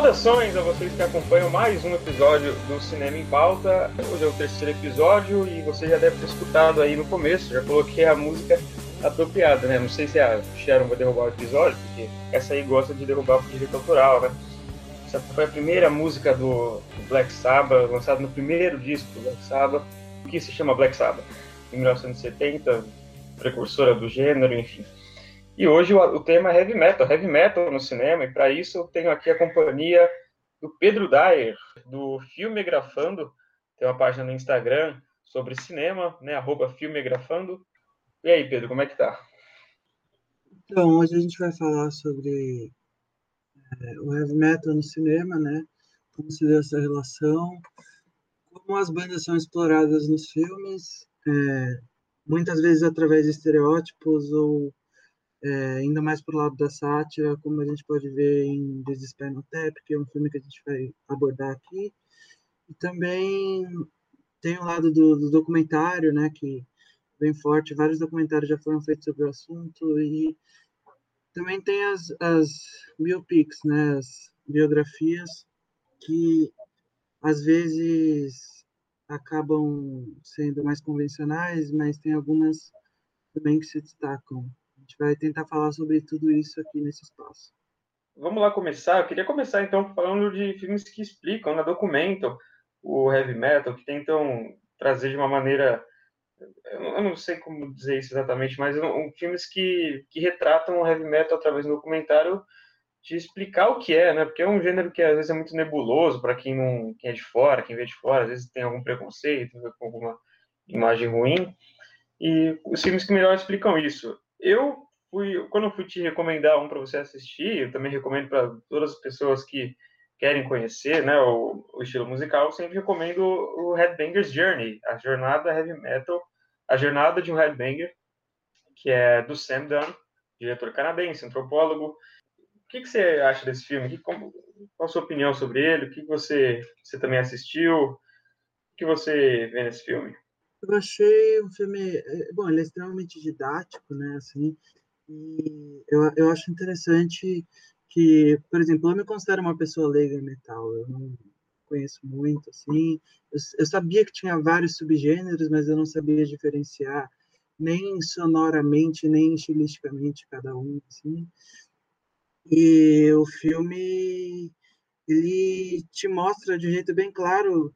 Saudações a vocês que acompanham mais um episódio do Cinema em Pauta. Hoje é o terceiro episódio e você já deve ter escutado aí no começo, já coloquei a música apropriada, né? Não sei se a Sharon vai derrubar o episódio, porque essa aí gosta de derrubar o direito autoral, né? Essa foi a primeira música do Black Sabbath, lançada no primeiro disco do Black Sabbath, que se chama Black Sabbath, em 1970, precursora do gênero, enfim. E hoje o, o tema é heavy metal, heavy metal no cinema, e para isso eu tenho aqui a companhia do Pedro Dyer, do Filmegrafando, tem uma página no Instagram sobre cinema, né, arroba Filmegrafando. E aí, Pedro, como é que tá? Então, hoje a gente vai falar sobre é, o heavy metal no cinema, né, como se deu essa relação, como as bandas são exploradas nos filmes, é, muitas vezes através de estereótipos ou é, ainda mais para o lado da sátira, como a gente pode ver em Desespero no Tap, que é um filme que a gente vai abordar aqui. E também tem o lado do, do documentário, né, que bem forte, vários documentários já foram feitos sobre o assunto, e também tem as, as biopics, né, as biografias, que às vezes acabam sendo mais convencionais, mas tem algumas também que se destacam gente vai tentar falar sobre tudo isso aqui nesse espaço. Vamos lá começar. Eu queria começar então falando de filmes que explicam, né, documentam o heavy metal, que tentam trazer de uma maneira, eu não sei como dizer isso exatamente, mas um, filmes que, que retratam o heavy metal através do documentário de explicar o que é, né? Porque é um gênero que às vezes é muito nebuloso para quem não, quem é de fora, quem vê de fora, às vezes tem algum preconceito, alguma imagem ruim. E os filmes que melhor explicam isso. Eu fui, quando eu fui te recomendar um para você assistir, eu também recomendo para todas as pessoas que querem conhecer, né, o, o, estilo musical, eu sempre recomendo o Headbanger's Journey, a jornada heavy metal, a jornada de um headbanger, que é do Sam Dunn, diretor canadense, antropólogo. O que, que você acha desse filme? Que, como, qual a sua opinião sobre ele? O que, você, você também assistiu? O que você vê nesse filme? Eu achei um filme, é, bom, ele é extremamente didático, né, assim, e eu, eu acho interessante que, por exemplo, eu me considero uma pessoa leiga em metal, eu não conheço muito, assim, eu, eu sabia que tinha vários subgêneros, mas eu não sabia diferenciar nem sonoramente, nem estilisticamente cada um, assim, e o filme, ele te mostra de um jeito bem claro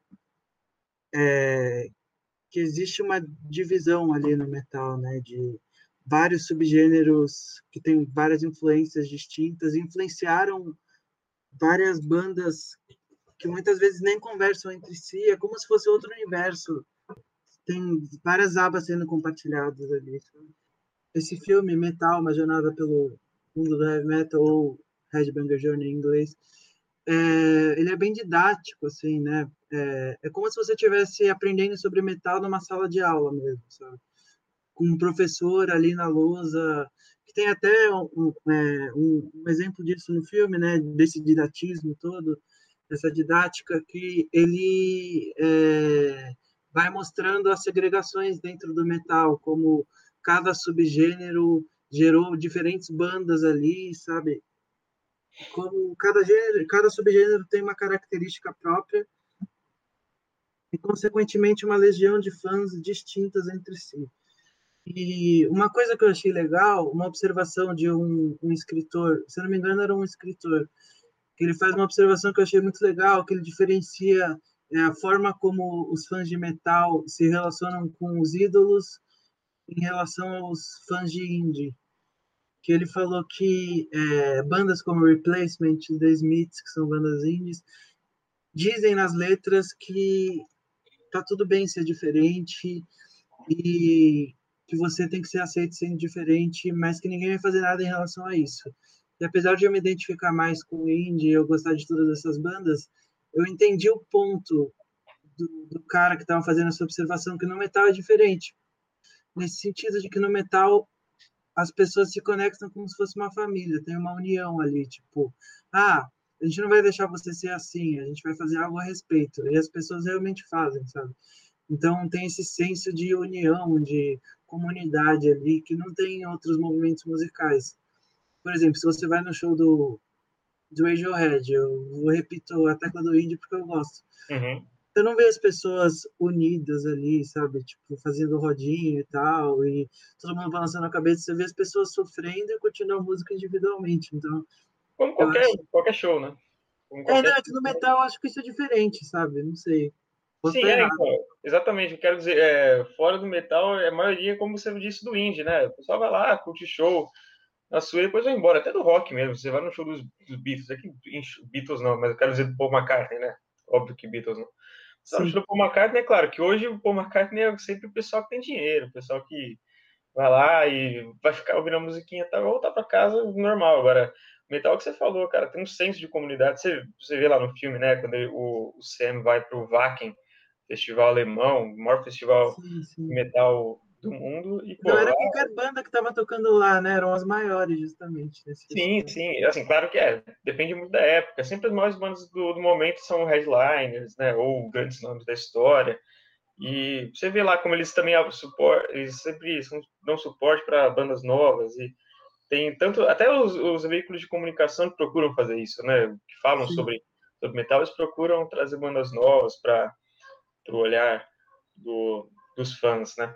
é, que existe uma divisão ali no metal, né, de vários subgêneros que têm várias influências distintas, influenciaram várias bandas que muitas vezes nem conversam entre si, é como se fosse outro universo. Tem várias abas sendo compartilhadas ali. Esse filme, Metal, uma jornada pelo mundo do heavy metal, ou Headbanger Journey em inglês, é, ele é bem didático, assim, né? É, é como se você estivesse aprendendo sobre metal numa sala de aula mesmo, sabe? Com um professor ali na lousa, que tem até um, é, um, um exemplo disso no filme, né? Desse didatismo todo, essa didática que ele é, vai mostrando as segregações dentro do metal, como cada subgênero gerou diferentes bandas ali, sabe? Como cada gênero, cada subgênero tem uma característica própria e consequentemente uma legião de fãs distintas entre si. E uma coisa que eu achei legal, uma observação de um, um escritor, se não me engano era um escritor, que ele faz uma observação que eu achei muito legal, que ele diferencia é, a forma como os fãs de metal se relacionam com os ídolos em relação aos fãs de indie que ele falou que é, bandas como Replacement, The Smiths, que são bandas indies, dizem nas letras que tá tudo bem ser diferente e que você tem que ser aceito sendo diferente, mas que ninguém vai fazer nada em relação a isso. E apesar de eu me identificar mais com o indie, eu gostar de todas essas bandas, eu entendi o ponto do, do cara que estava fazendo essa observação que no metal é diferente. Nesse sentido de que no metal as pessoas se conectam como se fosse uma família, tem uma união ali, tipo, ah, a gente não vai deixar você ser assim, a gente vai fazer algo a respeito. E as pessoas realmente fazem, sabe? Então tem esse senso de união, de comunidade ali que não tem em outros movimentos musicais. Por exemplo, se você vai no show do, do Radiohead. Eu repito a tecla do indie porque eu gosto. Uhum. Você não vê as pessoas unidas ali, sabe? Tipo, fazendo rodinho e tal, e todo mundo balançando a cabeça. Você vê as pessoas sofrendo e curtindo a música individualmente. Então, Como qualquer, acho... qualquer show, né? Como qualquer... É, não, é que no metal eu acho que isso é diferente, sabe? Não sei. Sim, é, então, exatamente. Eu quero dizer, é, fora do metal, a maioria, como você disse, do indie, né? O pessoal vai lá, curte show na sua e depois vai embora. Até do rock mesmo. Você vai no show dos, dos Beatles. Aqui, Beatles não, mas eu quero dizer do Paul McCartney, né? Óbvio que Beatles não. Show do Paul McCartney, é claro que hoje o Paul McCartney é sempre o pessoal que tem dinheiro, o pessoal que vai lá e vai ficar ouvindo a musiquinha até voltar para casa normal. Agora, metal que você falou, cara, tem um senso de comunidade. Você, você vê lá no filme, né, quando ele, o, o Sam vai pro Wacken, festival alemão, o maior festival sim, sim. metal do mundo. E, pô, Não era lá... qualquer banda que estava tocando lá, né? Eram as maiores, justamente. sim, sim. Assim, claro que é. Depende muito da época. Sempre as maiores bandas do, do momento são headliners, né? Ou grandes nomes da história. E você vê lá como eles também suporte, eles sempre dão suporte para bandas novas e tem tanto até os, os, veículos de comunicação que procuram fazer isso, né? Que falam sobre, sobre metal, eles procuram trazer bandas novas para o olhar do, dos fãs, né?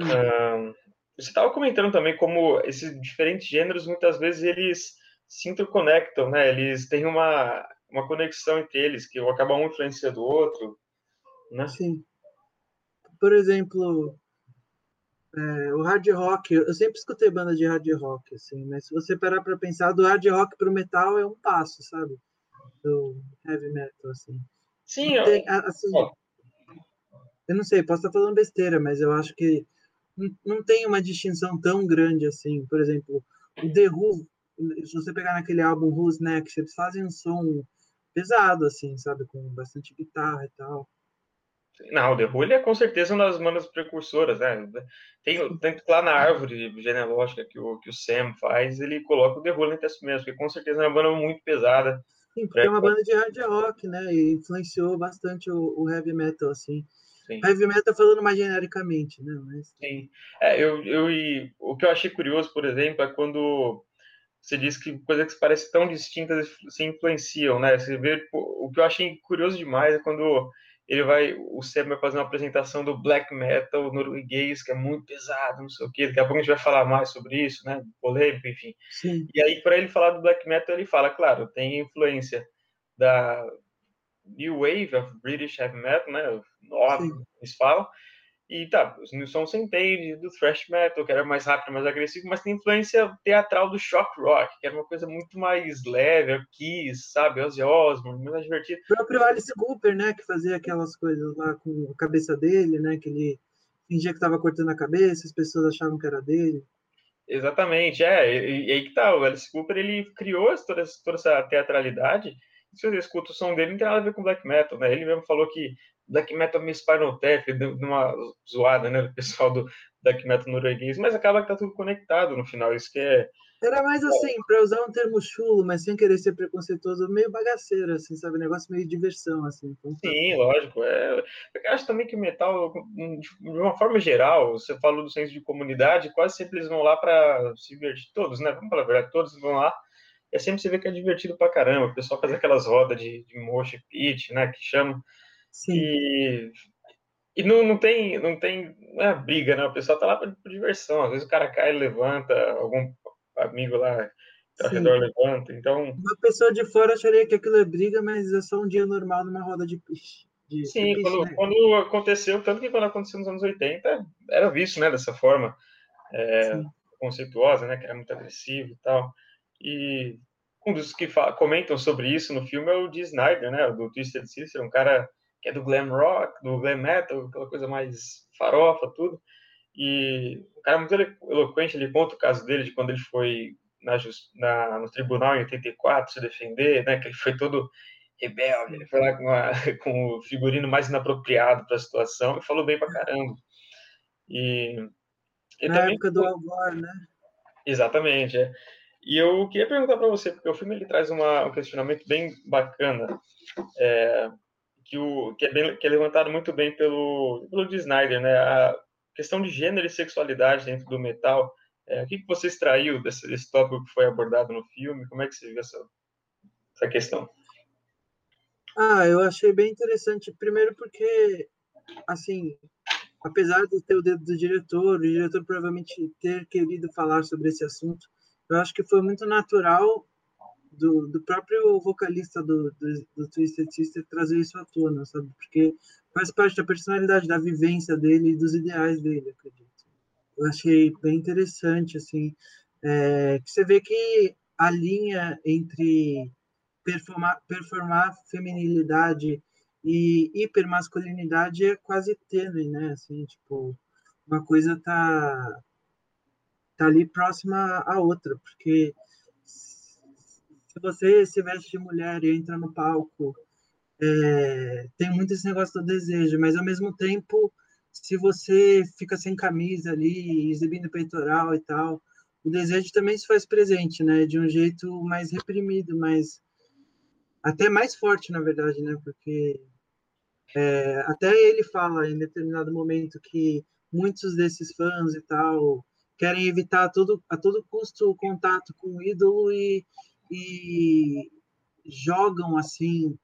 Uh, você estava comentando também como esses diferentes gêneros muitas vezes eles se interconectam, né? Eles têm uma, uma conexão entre eles que acaba um influenciando o outro, né? Sim. Por exemplo, é, o hard rock, eu sempre escutei banda de hard rock, assim, mas se você parar para pensar, do hard rock para o metal é um passo, sabe? Do heavy metal, assim. Sim, Tem, assim, eu não sei, posso estar falando besteira, mas eu acho que não tem uma distinção tão grande assim. Por exemplo, o The Who, se você pegar naquele álbum Who's Next, eles fazem um som pesado, assim, sabe? Com bastante guitarra e tal. Não, o The Who ele é com certeza uma das bandas precursoras, né? Tem, tem lá na árvore genealógica que o, que o Sam faz, ele coloca o The Who entre as mesmo, porque com certeza é uma banda muito pesada. Sim, porque é uma banda de hard rock, né? E influenciou bastante o, o heavy metal, assim. Sim. Heavy metal falando mais genericamente, né? Mas... Sim. É, eu, eu, e, o que eu achei curioso, por exemplo, é quando você diz que coisas que parecem tão distintas se influenciam, né? Você vê, o que eu achei curioso demais é quando ele vai, o Sam vai fazer uma apresentação do black metal norueguês, que é muito pesado, não sei o quê. Daqui a pouco a gente vai falar mais sobre isso, né? Polêmico, enfim. Sim. E aí, para ele falar do black metal, ele fala, claro, tem influência da, New Wave of British Heavy Metal, né? Nova, eles falam. E tá, os New Song entende do thrash metal, que era mais rápido, mais agressivo, mas tem influência teatral do shock rock, que era uma coisa muito mais leve, Kiss, sabe, Ozzy Osbourne, muito mais divertido. O próprio Alice Cooper, né, que fazia aquelas coisas lá com a cabeça dele, né, que ele fingia que estava cortando a cabeça, as pessoas achavam que era dele. Exatamente, é, e, e aí que tá, o Alice Cooper, ele criou toda, toda essa teatralidade, se você escuta o som dele, não tem nada a ver com black metal, né? Ele mesmo falou que black metal me Spinal Tap, deu uma zoada, né, do pessoal do black metal norueguês, mas acaba que tá tudo conectado no final, isso que é... Era mais assim, para usar um termo chulo, mas sem querer ser preconceituoso, meio bagaceiro, assim, sabe? Negócio meio diversão, assim. Então, tá. Sim, lógico. É... Eu acho também que o metal, de uma forma geral, você falou do senso de comunidade, quase sempre eles vão lá para se divertir, todos, né? Vamos falar a verdade, todos vão lá é sempre você vê que é divertido pra caramba. O pessoal faz aquelas rodas de, de mosh pit, né? Que chama. Sim. E, e não, não tem, não tem não é briga, né? O pessoal tá lá por, por diversão. Às vezes o cara cai, levanta, algum amigo lá ao Sim. redor levanta. Então. Uma pessoa de fora acharia que aquilo é briga, mas é só um dia normal numa roda de piche. De, Sim, de quando, né? quando aconteceu, tanto que quando aconteceu nos anos 80, era visto, né, dessa forma é, conceituosa, né, que era muito agressivo e tal. E um dos que comentam sobre isso no filme é o Dee Snyder, né, do Twisted Sister, um cara que é do glam rock, do glam metal, aquela coisa mais farofa, tudo. E o cara é muito eloquente, ele conta o caso dele de quando ele foi na, na, no tribunal em 84 se defender, né, que ele foi todo rebelde, ele foi lá com, a, com o figurino mais inapropriado para a situação e falou bem pra caramba. E, e na também, época do Al Gore, né? Exatamente, é. E eu queria perguntar para você, porque o filme ele traz uma, um questionamento bem bacana, é, que, o, que, é bem, que é levantado muito bem pelo, pelo. Snyder, né? A questão de gênero e sexualidade dentro do metal. É, o que, que você extraiu desse, desse tópico que foi abordado no filme? Como é que você viu essa essa questão. Ah, eu achei bem interessante. Primeiro porque, assim, apesar de ter o dedo do diretor, o diretor provavelmente ter querido falar sobre esse assunto, eu acho que foi muito natural do, do próprio vocalista do, do, do Twisted Sister trazer isso à tona, sabe? Porque faz parte da personalidade, da vivência dele e dos ideais dele, acredito. Eu achei bem interessante, assim, é, que você vê que a linha entre performar, performar feminilidade e hipermasculinidade é quase tênue, né? Assim, tipo, uma coisa tá tá ali próxima à outra, porque se você se veste de mulher e entra no palco, é, tem muito esse negócio do desejo, mas ao mesmo tempo, se você fica sem camisa ali, exibindo peitoral e tal, o desejo também se faz presente, né? De um jeito mais reprimido, mais até mais forte, na verdade, né? Porque é, até ele fala em determinado momento que muitos desses fãs e tal querem evitar a todo, a todo custo o contato com o ídolo e, e jogam assim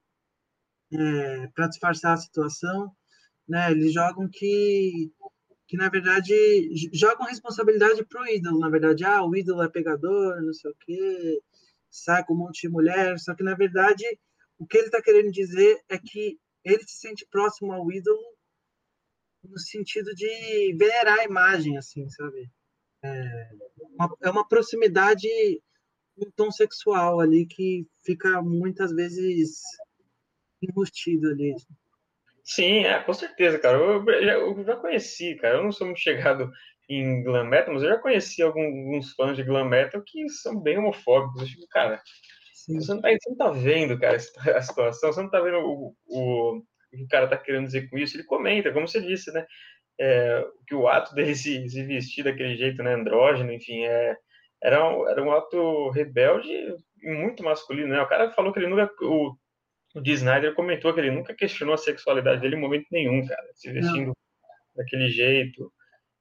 é, para disfarçar a situação, né? Eles jogam que que na verdade jogam responsabilidade para o ídolo, na verdade, ah, o ídolo é pegador, não sei o quê, sai com um monte de mulher, só que na verdade o que ele está querendo dizer é que ele se sente próximo ao ídolo no sentido de venerar a imagem, assim, sabe? É uma, é uma proximidade um tom sexual ali que fica muitas vezes embutido ali. Sim, é, com certeza, cara. Eu, eu, já conheci, cara. Eu não sou muito chegado em glam metal, mas eu já conheci alguns fãs de glam metal que são bem homofóbicos. Eu digo, cara, você não, tá, você não, tá, vendo, cara, a situação, você não tá vendo o, o, o que o cara tá querendo dizer com isso. Ele comenta, como você disse, né? É, que o ato dele se, se vestir daquele jeito, né, andrógeno, enfim, é, era um, era um ato rebelde e muito masculino, né? O cara falou que ele nunca. O, o D. Snyder comentou que ele nunca questionou a sexualidade dele em momento nenhum, cara. Se vestindo Não. daquele jeito.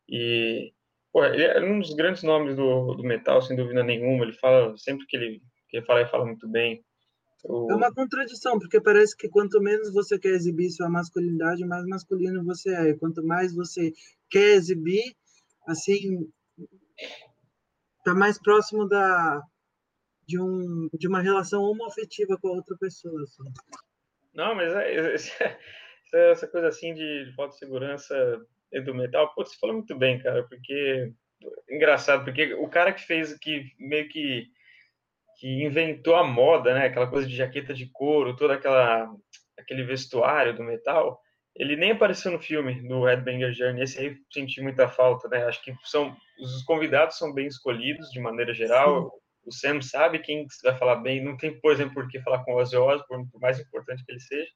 E. Pô, ele é um dos grandes nomes do, do metal, sem dúvida nenhuma. Ele fala, sempre que ele, que ele fala, ele fala muito bem. É uma contradição, porque parece que quanto menos você quer exibir sua masculinidade, mais masculino você é. E quanto mais você quer exibir, assim, tá mais próximo da de um de uma relação homoafetiva com a outra pessoa. Assim. Não, mas é, é, essa coisa assim de, de falta de segurança do metal, pô, você falou muito bem, cara, porque engraçado, porque o cara que fez que meio que que inventou a moda, né, aquela coisa de jaqueta de couro, toda aquela aquele vestuário do metal, ele nem apareceu no filme do Headbanger Journey, esse aí senti muita falta, né? Acho que são os convidados são bem escolhidos de maneira geral. Sim. O Sam sabe quem vai falar bem, não tem, por exemplo, por que falar com o Ozzy Osbourne, por mais importante que ele seja.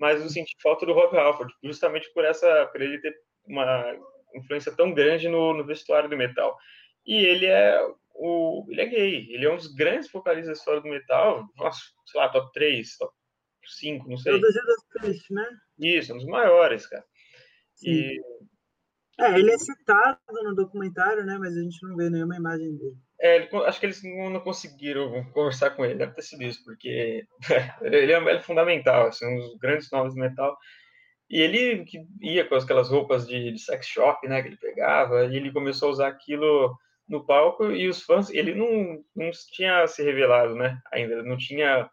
Mas eu senti falta do Rob Halford, justamente por essa, por ele ter uma influência tão grande no, no vestuário do metal. E ele é o, ele é gay, ele é um dos grandes vocalistas da história do metal, nossa, sei lá, top 3, top cinco, não sei. É o Judas né? Isso, um dos maiores, cara. Sim. E... É, ele é citado no documentário, né? Mas a gente não vê nenhuma imagem dele. É, ele, acho que eles não conseguiram conversar com ele, deve ter sido isso, porque ele é, ele é fundamental, assim, um dos grandes nomes do metal. E ele que ia com aquelas roupas de, de, sex shop, né, que ele pegava, e ele começou a usar aquilo no palco, e os fãs, ele não, não tinha se revelado, né, ainda, não tinha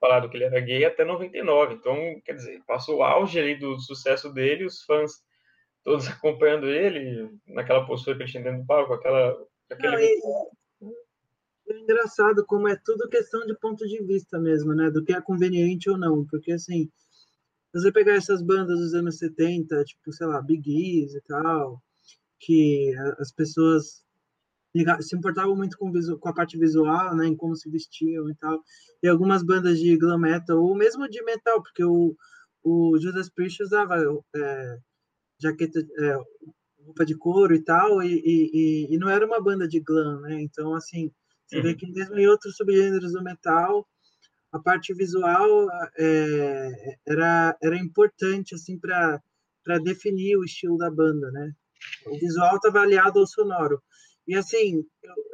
falado que ele era gay até 99. Então, quer dizer, passou o auge ali do sucesso dele, os fãs todos acompanhando ele naquela postura que ele tinha dentro do palco, aquela. Aquele... Não, é engraçado como é tudo questão de ponto de vista mesmo, né? Do que é conveniente ou não. Porque, assim, você pegar essas bandas dos anos 70, tipo, sei lá, Big E's e tal, que as pessoas se importavam muito com, com, a parte visual, né, em como se vestiam e tal. E algumas bandas de glam metal, ou mesmo de metal, porque o, o Judas Priest usava é, jaqueta, é, roupa de couro e tal, e, e, e, não era uma banda de glam, né? Então, assim, você uhum. vê que mesmo em outros subgêneros do metal, a parte visual é, era, era importante, assim, para definir o estilo da banda, né? O visual estava aliado ao sonoro. E assim,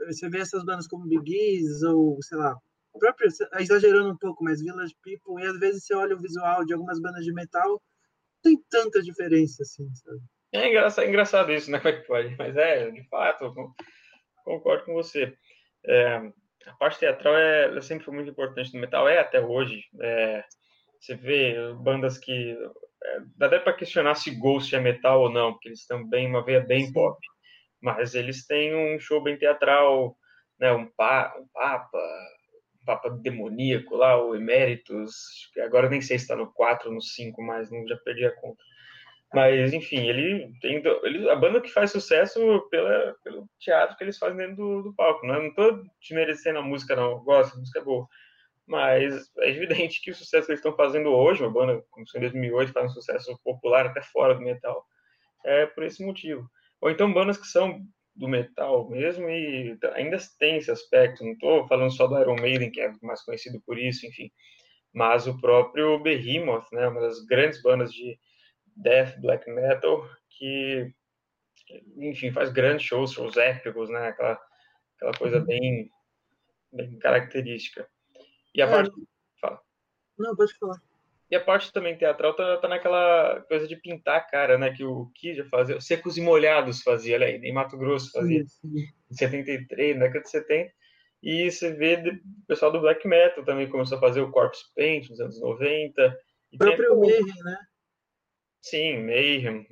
você vê essas bandas como Big ou, sei lá, próprio, exagerando um pouco, mas Village People, e às vezes você olha o visual de algumas bandas de metal, não tem tanta diferença assim, sabe? É engraçado, é engraçado isso, né? Como é que pode? Mas é, de fato, concordo com você. É, a parte teatral é, sempre foi muito importante no metal, é até hoje. É, você vê bandas que. É, dá até para questionar se Ghost é metal ou não, porque eles também uma veia bem pop. Mas eles têm um show bem teatral, né? Um, pa, um Papa, um Papa demoníaco lá, o Emeritus, agora nem sei se está no 4 ou no 5, mas não já perdi a conta. Mas, enfim, ele tem ele, a banda que faz sucesso pela, pelo teatro que eles fazem dentro do, do palco. Né? Não estou desmerecendo a música, não. Eu gosto, a música é boa. Mas é evidente que o sucesso que eles estão fazendo hoje, uma banda começou em 2008, faz um sucesso popular até fora do metal, é por esse motivo. Ou então bandas que são do metal mesmo e ainda tem esse aspecto. Não estou falando só do Iron Maiden, que é mais conhecido por isso, enfim. Mas o próprio Behemoth, né, uma das grandes bandas de death black metal que, enfim, faz grandes shows, shows épicos, né? Aquela, aquela coisa uhum. bem, bem característica. E a é, parte. Fala. Não, pode falar. E a parte também teatral tá, tá naquela coisa de pintar a cara, né? Que o Kid fazia, Secos e Molhados fazia, olha aí, em Mato Grosso fazia, sim, sim. em 73, na década de 70. E você vê o pessoal do black metal também começou a fazer o Corpse Paint nos anos 90. O próprio Mayhem, né? Sim, Mayhem.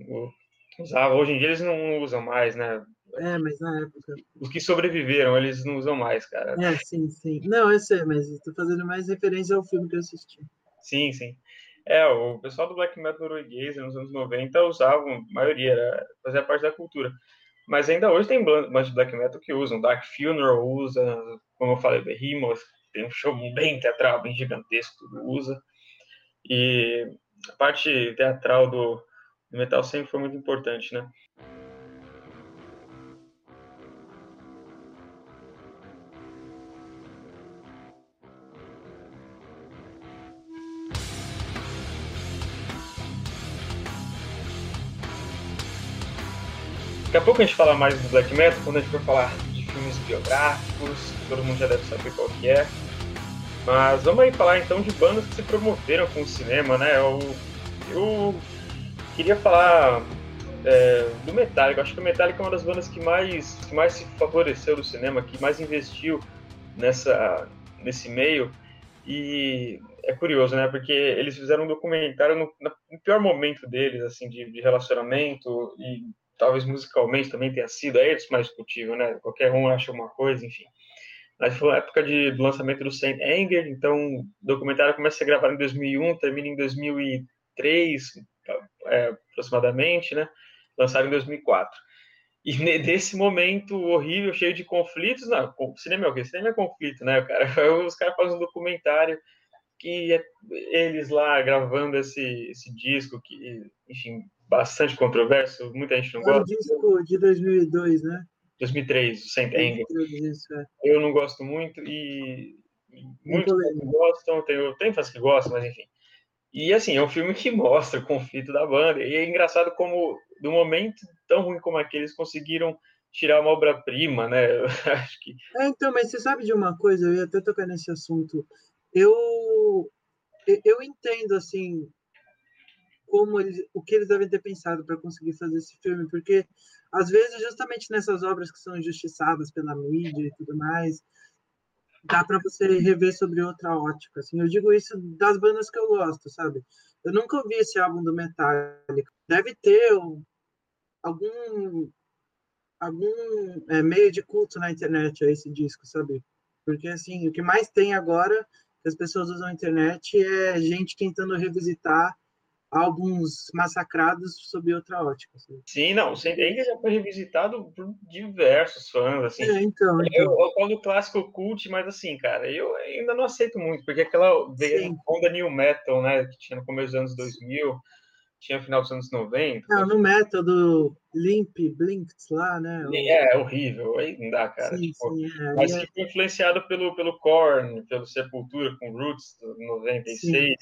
Usava. Hoje em dia eles não usam mais, né? É, mas na época. Os que sobreviveram, eles não usam mais, cara. É, sim, sim. Não, eu sei, mas estou fazendo mais referência ao filme que eu assisti. Sim, sim. É, o pessoal do black metal norueguês nos anos 90 usavam, a maioria, era, fazia parte da cultura. Mas ainda hoje tem bandas de black metal que usam. Dark Funeral usa, como eu falei, Behemoth, tem um show bem teatral, bem gigantesco, tudo usa. E a parte teatral do, do metal sempre foi muito importante, né? Daqui a pouco a gente fala mais do black metal, quando a gente for falar de filmes biográficos, todo mundo já deve saber qual que é. Mas vamos aí falar então de bandas que se promoveram com o cinema, né? Eu, eu queria falar é, do Metallica. Eu acho que o Metallica é uma das bandas que mais, que mais se favoreceu do cinema, que mais investiu nessa, nesse meio. E é curioso, né? Porque eles fizeram um documentário no, no pior momento deles, assim, de, de, relacionamento e talvez musicalmente também tenha sido. É mais discutível, né? Qualquer um acha uma coisa, enfim. Mas foi a época de, do lançamento do Saint Anger, então o documentário começa a ser gravado em 2001, termina em 2003, é, aproximadamente, né? Lançado em 2004. E nesse momento horrível, cheio de conflitos, não, cinema é o quê? Cinema é conflito, né, cara? Os caras fazem um documentário que é eles lá gravando esse, esse disco que, enfim, bastante controverso, muita gente não gosta. É o disco de 2002, né? 2003, o Saint Anger. Eu não gosto muito e, muitos não gostam, tem, tem fãs que gostam, mas enfim. E assim, é um filme que mostra o conflito da banda. E é engraçado como, do momento tão ruim como aquele, eles conseguiram tirar uma obra-prima, né? Eu acho que. É, então, mas você sabe de uma coisa, eu ia até tocar nesse assunto. Eu, eu entendo, assim, como eles, o que eles devem ter pensado para conseguir fazer esse filme, porque às vezes justamente nessas obras que são injustiçadas pela mídia e tudo mais, dá para você rever sobre outra ótica. Assim, eu digo isso das bandas que eu gosto, sabe? Eu nunca ouvi esse álbum do Metallica. Deve ter um, algum algum é, meio de culto na internet a esse disco, sabe? Porque assim, o que mais tem agora que as pessoas usam a internet é gente tentando revisitar álbuns massacrados sob outra ótica. Assim. Sim, não, o Sendenga já foi revisitado por diversos fãs, assim. É, então, então. Eu, eu falo do clássico cult, mas assim, cara, eu ainda não aceito muito, porque aquela onda new metal, né, que tinha no começo dos anos 2000, tinha no final dos anos 90. Não, no metal do Limp, Blinks lá, né? É, é horrível, aí não dá, cara. Sim, tipo, sim, é, mas é... influenciado pelo, pelo Korn, pelo Sepultura com Roots, 96. Sim.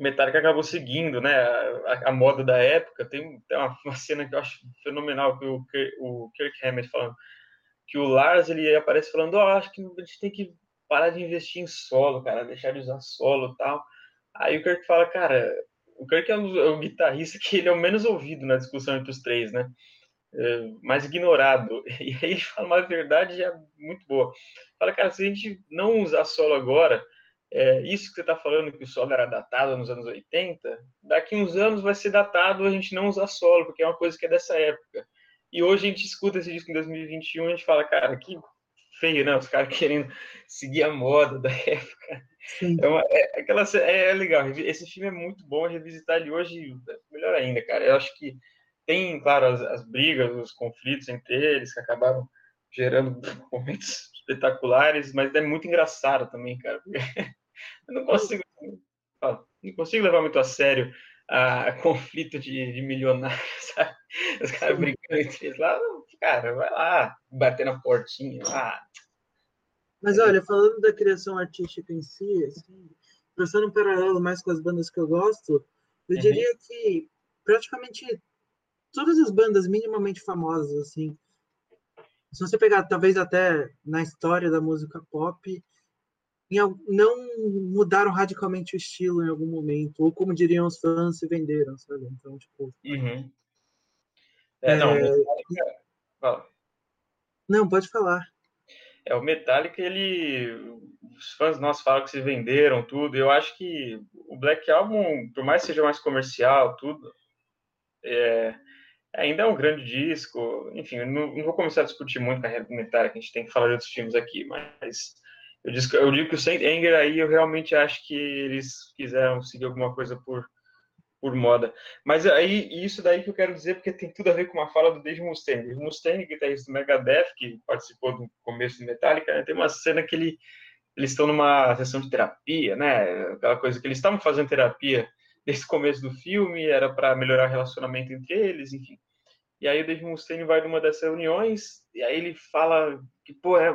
Metallica acabou seguindo, né, a, a, moda da época. Tem, tem uma, uma, cena que eu acho fenomenal que o, o Kirk Hammett falando que o Lars ele aparece falando, oh, acho que a gente tem que parar de investir em solo, cara, deixar de usar solo tal. Aí o Kirk fala, cara, o Kirk é o, é o, guitarrista que ele é o menos ouvido na discussão entre os três, né? É, mais ignorado. E aí ele fala uma verdade é muito boa. Fala, cara, se a gente não usar solo agora, é, isso que você está falando que o solo era datado nos anos 80, daqui uns anos vai ser datado a gente não usar solo, porque é uma coisa que é dessa época. E hoje a gente escuta esse disco em 2021 e a gente fala, cara, que feio, né? Os caras querendo seguir a moda da época. É, uma, é, aquela, é, é, legal. Esse filme é muito bom. Revisitar ele hoje, melhor ainda, cara. Eu acho que tem, claro, as, as brigas, os conflitos entre eles que acabaram gerando momentos espetaculares, mas é muito engraçado também, cara. Eu não consigo, não consigo levar muito a sério a conflito de, de milionários, sabe? Os caras brigando entre eles lá, cara, vai lá, bater na portinha lá. Mas olha, falando da criação artística em si, assim, traçando um paralelo mais com as bandas que eu gosto, eu uhum. diria que praticamente todas as bandas minimamente famosas, assim, se você pegar talvez até na história da música pop, não mudaram radicalmente o estilo em algum momento, ou como diriam os fãs, se venderam, sabe? Então, tipo. Uhum. É, não, é... Metallica... Fala. Não, pode falar. É, o Metallica, ele. Os fãs nossos falam que se venderam tudo. Eu acho que o Black Album, por mais que seja mais comercial, tudo, é... ainda é um grande disco. Enfim, não, não, vou começar a discutir muito com a Metallica, a gente tem que falar de outros filmes aqui, mas eu, digo, eu digo que o Saint Anger aí eu realmente acho que eles quiseram seguir alguma coisa por, por moda. Mas aí, isso daí que eu quero dizer, porque tem tudo a ver com uma fala do Dave Mustaine. Dave Mustaine, guitarrista do Megadeth, que participou do começo do Metallica, né, tem uma cena que ele, eles estão numa sessão de terapia, né? Aquela coisa que eles estavam fazendo terapia desde o começo do filme, era para melhorar o relacionamento entre eles, enfim. E aí o Dave Mustaine vai numa dessas reuniões, e aí ele fala que, pô, é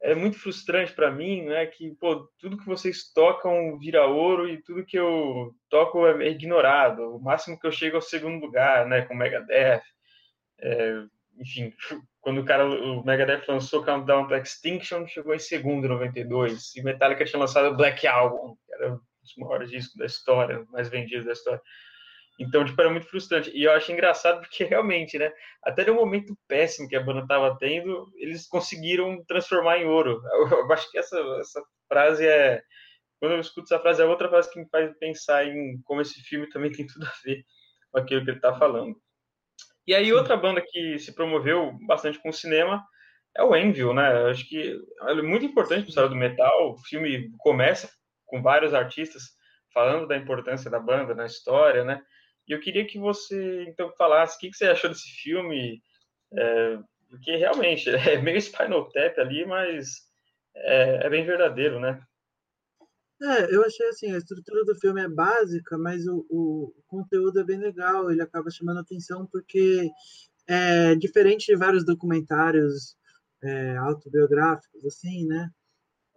é muito frustrante para mim, né? Que pô, tudo que vocês tocam vira ouro e tudo que eu toco é ignorado. O máximo que eu chego é o segundo lugar, né? Com Megadeth. É, enfim, quando o cara, o Megadeth lançou Countdown to Extinction, chegou em segundo em 92. E Metallica tinha lançado Black Album, que era um dos maiores discos da história, mais vendidos da história. Então, tipo, era muito frustrante. E eu acho engraçado porque realmente, né? Até no momento péssimo que a banda estava tendo, eles conseguiram transformar em ouro. Eu, eu, acho que essa, essa frase é. Quando eu escuto essa frase, é outra frase que me faz pensar em como esse filme também tem tudo a ver com aquilo que ele está falando. E aí, outra banda que se promoveu bastante com o cinema é o Envil, né? Eu acho que é muito importante para a história do metal. O filme começa com vários artistas falando da importância da banda na história, né? E eu queria que você, então, falasse o que, você achou desse filme, é, porque realmente é meio Spinal Tap ali, mas é, é, bem verdadeiro, né? É, eu achei assim, a estrutura do filme é básica, mas o, o conteúdo é bem legal, ele acaba chamando atenção porque é diferente de vários documentários é, autobiográficos, assim, né?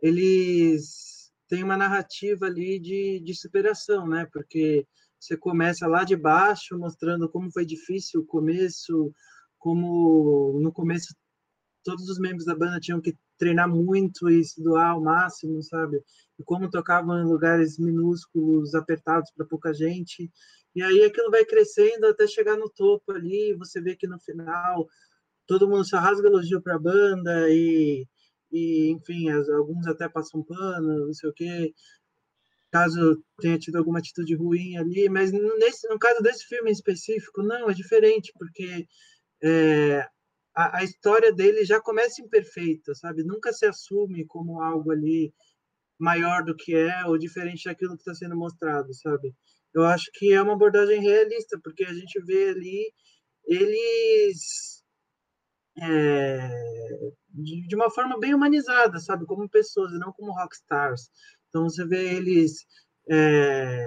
Eles têm uma narrativa ali de, de superação, né? Porque você começa lá de baixo, mostrando como foi difícil o começo, como no começo todos os membros da banda tinham que treinar muito e doar ao máximo, sabe? E como tocavam em lugares minúsculos, apertados para pouca gente. E aí aquilo vai crescendo até chegar no topo ali, você vê que no final todo mundo só rasga elogio para a banda e, e enfim, as, alguns até passam pano, não sei o quê caso tenha tido alguma atitude ruim ali, mas nesse, no caso desse filme em específico, não, é diferente, porque é, a, a, história dele já começa imperfeita, sabe? Nunca se assume como algo ali maior do que é ou diferente daquilo que está sendo mostrado, sabe? Eu acho que é uma abordagem realista, porque a gente vê ali eles é, de, de, uma forma bem humanizada, sabe? Como pessoas, e não como rockstars. Então você vê eles é,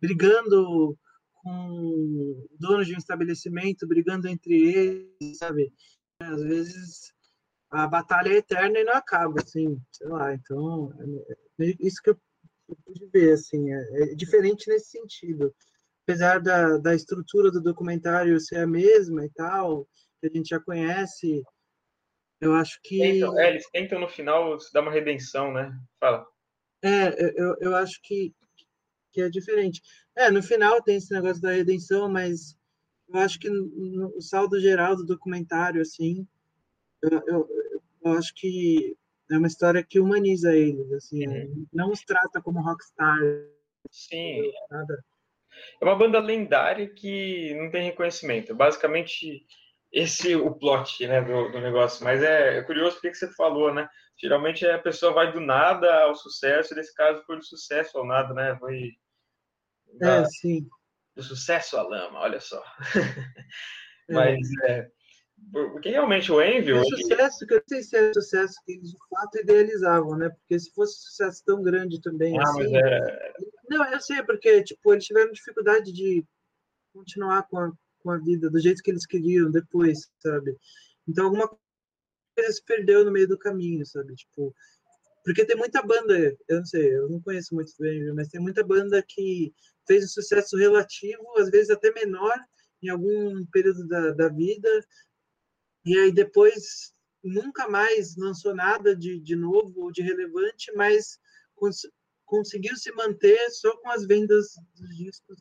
brigando com donos de um estabelecimento, brigando entre eles, sabe? Às vezes a batalha é eterna e não acaba, assim, sei lá. Então, é, é isso que eu, pude ver, assim, é, é, diferente nesse sentido. Apesar da, da estrutura do documentário ser a mesma e tal, que a gente já conhece, Eu acho que. Tentam, é, eles tentam no final dar uma redenção, né? Fala. É, eu, eu acho que, que é diferente. É, no final tem esse negócio da redenção, mas eu acho que no, no saldo geral do documentário, assim, eu, eu, eu, acho que é uma história que humaniza eles, assim, uhum. não os trata como rockstar. Sim. Nada. É uma banda lendária que não tem reconhecimento. Basicamente, esse o plot né, do, do negócio. Mas é, é curioso porque que você falou, né? Geralmente a pessoa vai do nada ao sucesso, e nesse caso foi do sucesso ao nada, né? Foi. Da, é, sim. Do sucesso à lama, olha só. Mas é. é. Porque realmente o Envy. O sucesso, que eu não sei se é sucesso que eles de fato idealizavam, né? Porque se fosse sucesso tão grande também. Ah, assim, mas é... Não, eu sei, porque tipo, eles tiveram dificuldade de continuar com a com a vida do jeito que eles queriam depois, sabe? Então alguma coisa se perdeu no meio do caminho, sabe? Tipo, porque tem muita banda, eu não sei, eu não conheço muito bem, mas tem muita banda que fez um sucesso relativo, às vezes até menor, em algum período da, da vida, e aí depois nunca mais lançou nada de, de novo ou de relevante, mas cons conseguiu se manter só com as vendas dos discos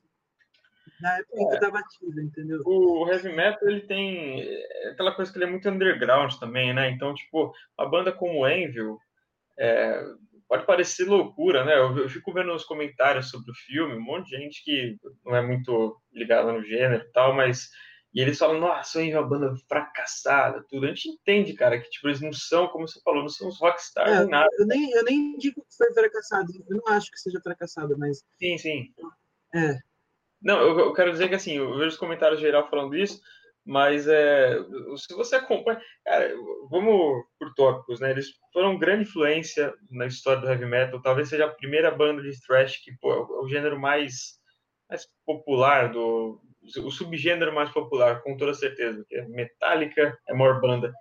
na época é. tava ativo, entendeu? O heavy metal, ele tem é aquela coisa que ele é muito underground também, né? Então, tipo, uma banda como Anvil, é, pode parecer loucura, né? Eu, eu, fico vendo os comentários sobre o filme, um monte de gente que não é muito ligada no gênero e tal, mas e eles falam, nossa, o Anvil é uma banda fracassada, tudo. A gente entende, cara, que tipo, eles não são, como você falou, não são os rockstars é, nada. Eu nem, eu nem digo que foi fracassado, eu não acho que seja fracassado, mas. Sim, sim. É, não, eu, eu, quero dizer que assim, eu vejo os comentários geral falando isso, mas é, se você acompanha. Cara, vamos por tópicos, né? Eles foram grande influência na história do heavy metal. Talvez seja a primeira banda de thrash que pô, é o gênero mais, mais popular, do, o subgênero mais popular, com toda certeza. Porque Metallica é a maior banda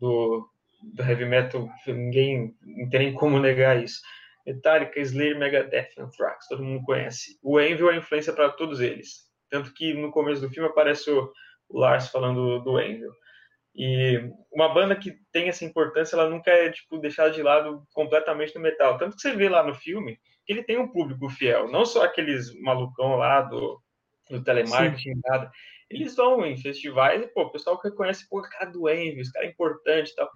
do, do heavy metal, ninguém não tem nem como negar isso. Metallica, Slayer, Megadeth, Anthrax, todo mundo conhece. O Anvil é influência para todos eles. Tanto que no começo do filme aparece o, Lars falando do Anvil. E uma banda que tem essa importância, ela nunca é tipo deixada de lado completamente no metal. Tanto que você vê lá no filme que ele tem um público fiel, não só aqueles malucão lá do, do telemarketing, Sim. nada. Eles vão em festivais e, pô, o pessoal reconhece, pô, cara do Envy, esse cara é importante e tal.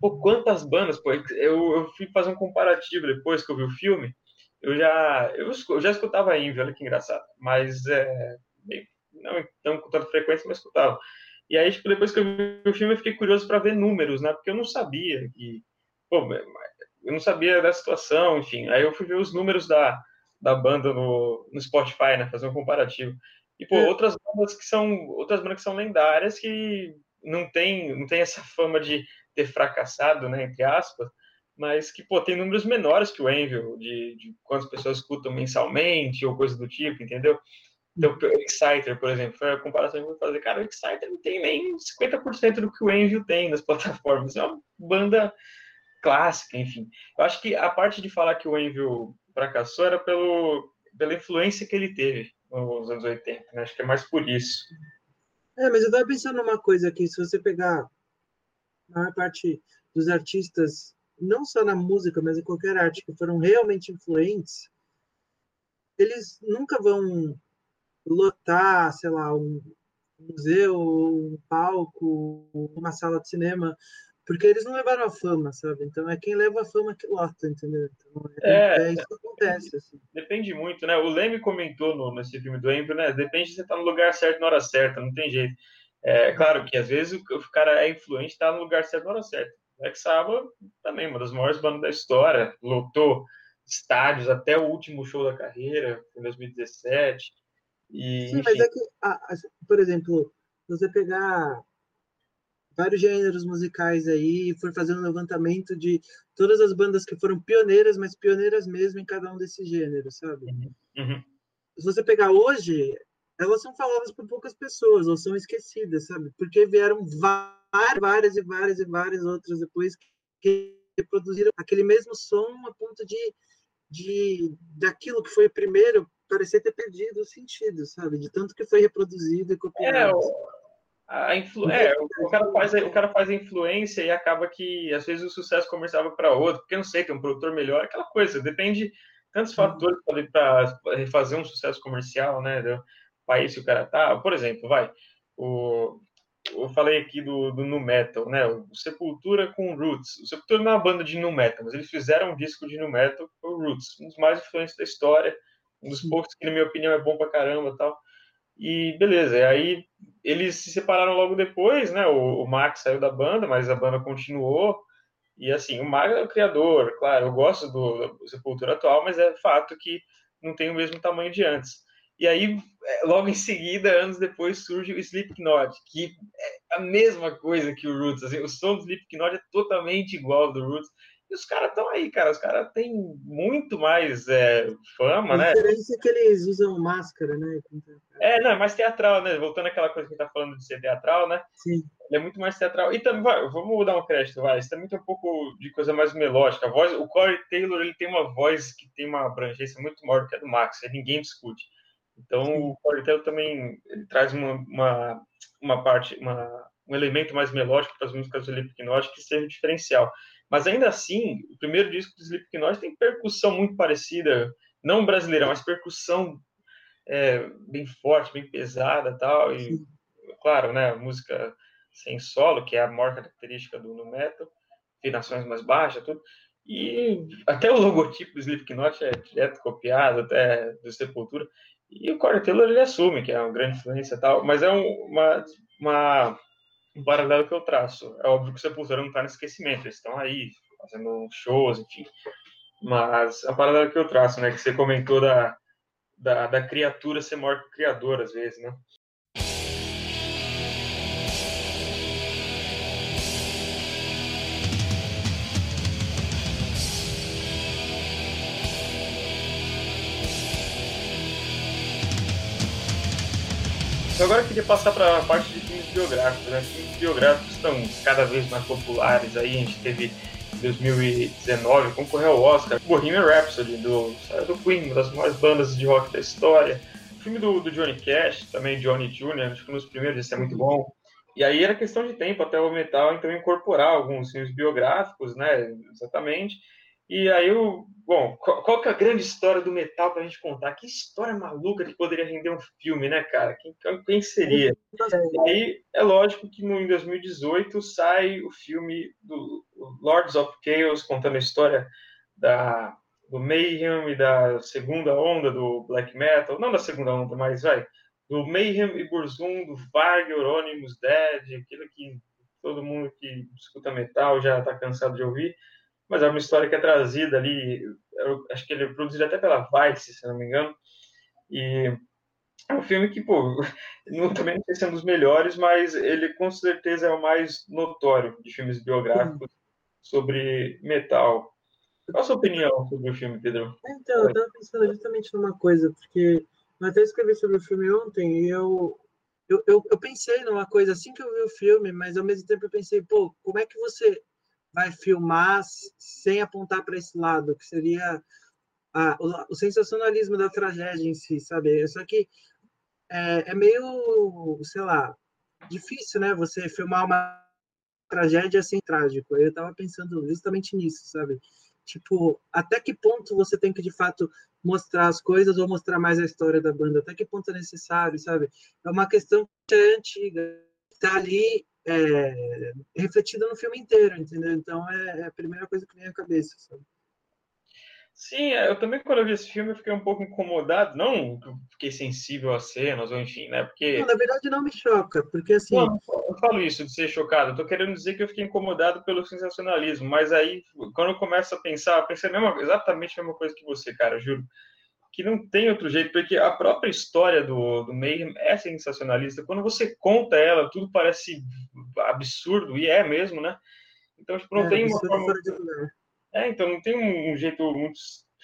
Pô, quantas bandas, pô, eu, eu fui fazer um comparativo depois que eu vi o filme, eu já, eu, eu já escutava Envy, olha que engraçado, mas é, não tão com tanta frequência, mas escutava. E aí, tipo, depois que eu vi o filme, eu fiquei curioso para ver números, né, porque eu não sabia que, pô, eu não sabia da situação, enfim. Aí eu fui ver os números da, da banda no, no Spotify, né, fazer um comparativo. E, pô, é. outras bandas que são outras bandas que são lendárias que não tem, não tem essa fama de ter fracassado, né, entre aspas, mas que, pô, tem números menores que o Envil, de, de quantas pessoas escutam mensalmente ou coisa do tipo, entendeu? Então, o Exciter, por exemplo, foi a comparação que eu vou fazer. Cara, o Exciter não tem nem 50% do que o Envil tem nas plataformas. É uma banda clássica, enfim. Eu acho que a parte de falar que o Envil fracassou era pelo, pela influência que ele teve nos anos 80, né? Acho que é mais por isso. É, mas eu estava pensando numa coisa aqui, se você pegar a maior parte dos artistas, não só na música, mas em qualquer arte, que foram realmente influentes, eles nunca vão lotar, sei lá, um museu, um palco, uma sala de cinema porque eles não levaram a fama, sabe? Então é quem leva a fama que lota, entendeu? Então, é, é, é isso que acontece. Assim. Depende muito, né? O Leme comentou no, nesse filme do Embryo, né? Depende de você estar tá no lugar certo na hora certa, não tem jeito. É claro que às vezes o, o cara é influente está no lugar certo na hora certa. Black Sabbath também, uma das maiores bandas da história, lotou estádios até o último show da carreira, em 2017. E, Sim, enfim. mas é que, por exemplo, você pegar vários gêneros musicais aí e for fazer um levantamento de todas as bandas que foram pioneiras, mas pioneiras mesmo em cada um desses gêneros, sabe? Uhum. uhum. Se você pegar hoje, elas são faladas por poucas pessoas ou são esquecidas, sabe? Porque vieram várias, várias e várias e várias outras depois que reproduziram aquele mesmo som a ponto de, de daquilo que foi primeiro parecer ter perdido o sentido, sabe? De tanto que foi reproduzido e copiado. É, A influ... É, o cara, faz, o cara faz a influência e acaba que, às vezes, o sucesso comercial vai para outro, porque não sei, tem um produtor melhor, aquela coisa, depende tantos uhum. fatores para fazer um sucesso comercial, né? Do país que o cara tá. Por exemplo, vai, o, eu falei aqui do, do nu metal, né? O Sepultura com Roots. O Sepultura não é uma banda de nu metal, mas eles fizeram um disco de nu metal, o Roots, um dos mais influentes da história, um dos poucos que, na minha opinião, é bom pra caramba tal. E beleza, e aí eles se separaram logo depois, né? O, o Max saiu da banda, mas a banda continuou. E assim, o Max é o criador, claro, eu gosto do, do Sepultura atual, mas é fato que não tem o mesmo tamanho de antes. E aí, é, logo em seguida, anos depois, surge o Slipknot, que é a mesma coisa que o Roots. Assim, o som do Slipknot é totalmente igual ao do Roots. E os caras estão aí, cara. Os caras têm muito mais é, fama, a né? A diferença é que eles usam máscara, né? É, não, é mais teatral, né? Voltando àquela coisa que a gente tá falando de ser teatral, né? Sim. Ele é muito mais teatral. E também, vai, vamos dar um crédito, vai. Isso também tem um pouco de coisa mais melódica. A voz, o Corey Taylor, ele tem uma voz que tem uma abrangência muito maior do que a do Max. Ninguém discute. Então, Sim. o Corey Taylor também ele traz uma, uma, uma parte, uma, um elemento mais melódico para as músicas do Slipknot que seja diferencial. Mas ainda assim, o primeiro disco do Slipknot tem percussão muito parecida, não brasileira, mas percussão é, bem forte, bem pesada tal. E, claro, né, música sem solo, que é a maior característica do no metal, afinações mais baixas, tudo. E até o logotipo do Slipknot é direto copiado, até do Sepultura. E o Corey Taylor ele assume que é uma grande influência tal, mas é um, uma, uma um paralelo que eu traço. É óbvio que o Sepultura não está no esquecimento, eles estão aí fazendo shows, enfim. Mas a paralelo que eu traço, né, que você comentou da, da, da criatura ser maior que o criador, às vezes, né? Então, agora eu queria passar para a parte de filmes biográficos. Né? Filmes biográficos estão cada vez mais populares. Aí a gente teve em 2019 concorreu ao Oscar Bohemian Rhapsody do, do Queen, uma das maiores bandas de rock da história. O filme do, do Johnny Cash, também Johnny Jr., acho que nos primeiros esse é muito bom. E aí era questão de tempo até o metal então incorporar alguns filmes biográficos, né? Exatamente. E aí, o, bom, qual, qual, que é a grande história do metal pra gente contar? Que história maluca que poderia render um filme, né, cara? Quem, quem seria? E aí, é lógico que no, em 2018 sai o filme do Lords of Chaos, contando a história da, do Mayhem e da segunda onda do black metal. Não da segunda onda, mas vai. Do Mayhem e Burzum, do Varg, Euronymous, Dead, aquilo que todo mundo que escuta metal já tá cansado de ouvir mas é uma história que é trazida ali, acho que ele é produzido até pela Vice, se não me engano, e é um filme que, pô, não, também não sei se é um dos melhores, mas ele com certeza é o mais notório de filmes biográficos sobre metal. Qual a sua opinião sobre o filme, Pedro? Então, eu estava pensando justamente numa coisa, porque eu até escrevi sobre o filme ontem e eu, eu, eu, eu pensei numa coisa assim que eu vi o filme, mas ao mesmo tempo eu pensei, pô, como é que você vai filmar sem apontar para esse lado, que seria a, o, o, sensacionalismo da tragédia em si, sabe? Só que é, é meio, sei lá, difícil, né? Você filmar uma tragédia sem trágico. Eu estava pensando justamente nisso, sabe? Tipo, até que ponto você tem que de fato mostrar as coisas ou mostrar mais a história da banda? Até que ponto é necessário, sabe? É uma questão que é antiga. Está ali é, refletida no filme inteiro, entendeu? Então é, é, a primeira coisa que vem à cabeça, sabe? Sim, é, eu também quando eu vi esse filme eu fiquei um pouco incomodado, não fiquei sensível às cenas, ou enfim, né? Porque. Não, na verdade não me choca, porque assim. Não, eu falo isso de ser chocado, eu tô querendo dizer que eu fiquei incomodado pelo sensacionalismo, mas aí, quando eu começo a pensar, eu pensei a mesma, exatamente a mesma coisa que você, cara, juro que não tem outro jeito, porque a própria história do, do Mayhem é sensacionalista. Quando você conta ela, tudo parece absurdo, e é mesmo, né? Então, tipo, não é, tem uma forma... É, então não tem um jeito muito...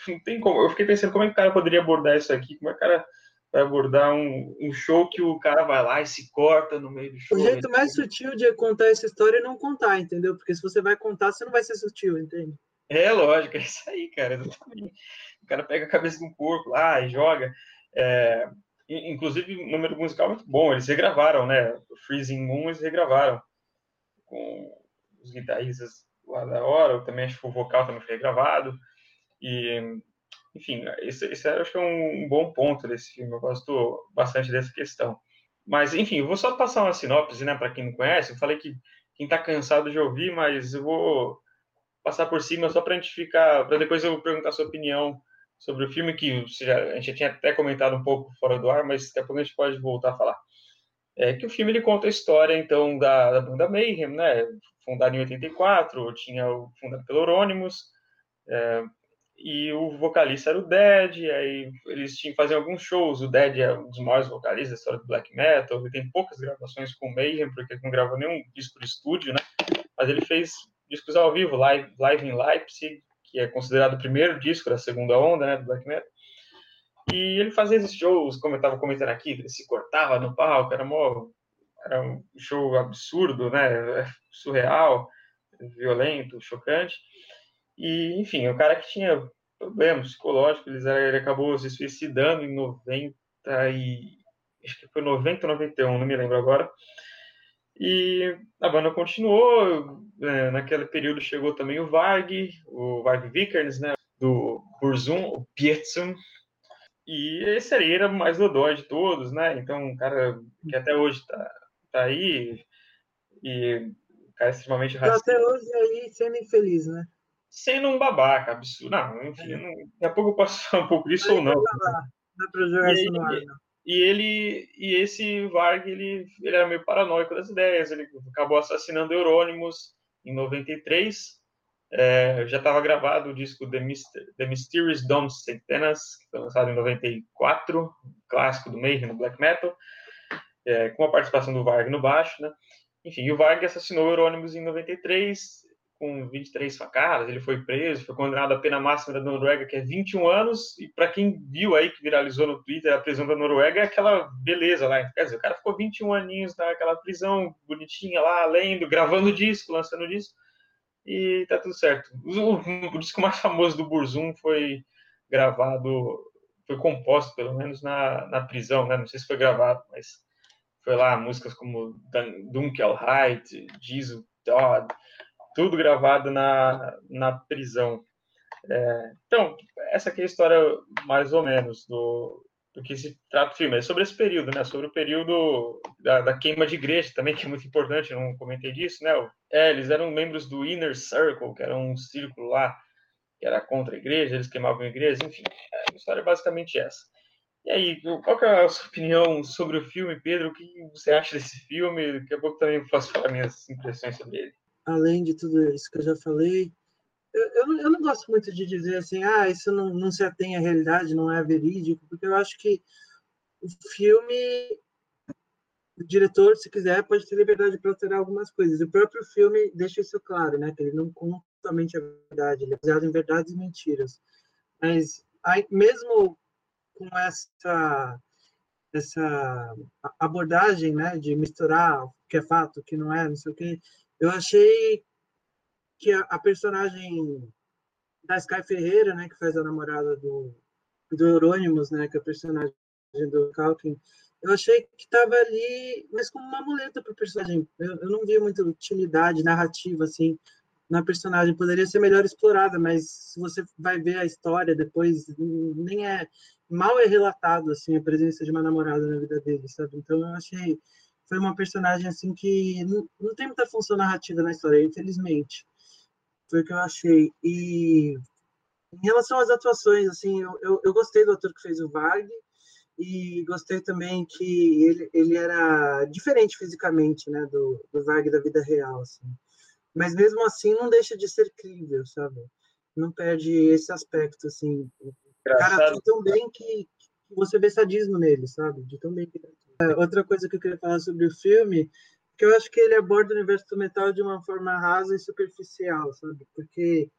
Não tem como... Eu fiquei pensando como é que o cara poderia abordar isso aqui, como é que o cara vai abordar um, um show que o cara vai lá e se corta no meio do show. O jeito mais sutil de contar essa história é não contar, entendeu? Porque se você vai contar, você não vai ser sutil, entende? É, lógico, é isso aí, cara. Exatamente. O cara pega a cabeça de um porco lá e joga. É, inclusive um número musical muito bom. Eles regravaram, né? O Freezing Moon eles regravaram com os guitarristas lá da hora. Eu também acho que o vocal também foi regravado. E, enfim, esse, esse acho que é um, um bom ponto desse filme. Eu gosto bastante dessa questão. Mas, enfim, eu vou só passar uma sinopse, né, para quem não conhece. Eu falei que quem está cansado de ouvir, mas eu vou passar por cima só para a gente ficar, para depois eu perguntar a sua opinião sobre o filme, que já, a gente já tinha até comentado um pouco fora do ar, mas daqui a pouco a gente pode voltar a falar. É que o filme ele conta a história, então, da, da banda Mayhem, né, fundada em 84, tinha o fundado pelo Euronymous, é, e o vocalista era o Dead, aí eles tinham fazer alguns shows, o Dead é um dos maiores vocalistas da história do black metal, ele tem poucas gravações com o Mayhem, porque ele não gravou nenhum disco de estúdio, né, mas ele fez discos ao vivo, Live, Live in Leipzig, que é considerado o primeiro disco da segunda onda, né, do black metal. E ele fazia esses shows, como eu estava comentando aqui, ele se cortava no palco, era, mó, era um show absurdo, né, surreal, violento, chocante. E, enfim, o cara que tinha problemas psicológicos, ele, ele acabou se suicidando em 90 e... acho que foi 90 ou 91, não me lembro agora. E a banda continuou, né, naquele período chegou também o Varg, o Varg Vikernes, né, do Burzum, o Pietzum, e esse aí era o mais dodói de todos, né, então um cara que até hoje tá, tá aí, e um cara extremamente tá racista. Até hoje aí sendo infeliz, né? Sendo um babaca, absurdo. Não, enfim, é. não, daqui a pouco eu posso falar um pouco disso ou não. Dá pra jogar isso no ar, não. E ele e esse Varg ele, ele era meio paranoico das ideias. Ele acabou assassinando Euronymous em 93. É, já estava gravado o disco The, Myster The Mysterious Dome Centenas, que foi lançado em 94, um clássico do Mayhem no black metal, é, com a participação do Varg no baixo, né? Enfim, o Varg assassinou Euronymous em 93 com 23 facadas, ele foi preso, foi condenado à pena máxima da Noruega, que é 21 anos, e para quem viu aí, que viralizou no Twitter, a prisão da Noruega é aquela beleza lá, quer dizer, o cara ficou 21 aninhos naquela prisão bonitinha lá, lendo, gravando disco, lançando disco, e tá tudo certo. O, o disco mais famoso do Burzum foi gravado, foi composto, pelo menos, na, na prisão, né, não sei se foi gravado, mas foi lá músicas como Dunkelheit, Jesus, Todd, tudo gravado na, na prisão. É, então, essa aqui é a história, mais ou menos, do, do que se trata o filme. É sobre esse período, né? Sobre o período da, da, queima de igreja também, que é muito importante, não comentei disso, né? É, eles eram membros do Inner Circle, que era um círculo lá, que era contra a igreja, eles queimavam a igreja, enfim. A história é basicamente essa. E aí, qual é a sua opinião sobre o filme, Pedro? O que você acha desse filme? Daqui a pouco também posso falar minhas impressões sobre ele além de tudo isso que eu já falei, eu, eu, não, eu não gosto muito de dizer assim, ah, isso não, não se atém à realidade, não é verídico, porque eu acho que o filme, o diretor, se quiser, pode ter liberdade para alterar algumas coisas. O próprio filme deixa isso claro, né, que ele não conta somente a verdade, ele é baseado em verdades e mentiras. Mas aí, mesmo com essa essa abordagem, né, de misturar o que é fato, o que não é, não sei o que, eu achei que a, a, personagem da Sky Ferreira, né, que faz a namorada do, do Eurônimos, né, que é a personagem do Calkin, eu achei que estava ali, mas como uma muleta para o personagem. Eu, eu, não vi muita utilidade narrativa, assim, na personagem. Poderia ser melhor explorada, mas se você vai ver a história depois, nem é... Mal é relatado, assim, a presença de uma namorada na vida dele, sabe? Então eu achei foi uma personagem assim que não, não tem muita função narrativa na história, infelizmente. Foi o que eu achei. E em relação às atuações, assim, eu, eu, eu gostei do ator que fez o Varg e gostei também que ele, ele era diferente fisicamente, né, do, do Varg da vida real, assim. Mas mesmo assim não deixa de ser crível, sabe? Não perde esse aspecto, assim. O cara atua tão bem que, que você vê sadismo nele, sabe? De tão bem que ele é, outra coisa que eu queria falar sobre o filme, que eu acho que ele aborda o universo do metal de uma forma rasa e superficial, sabe? Porque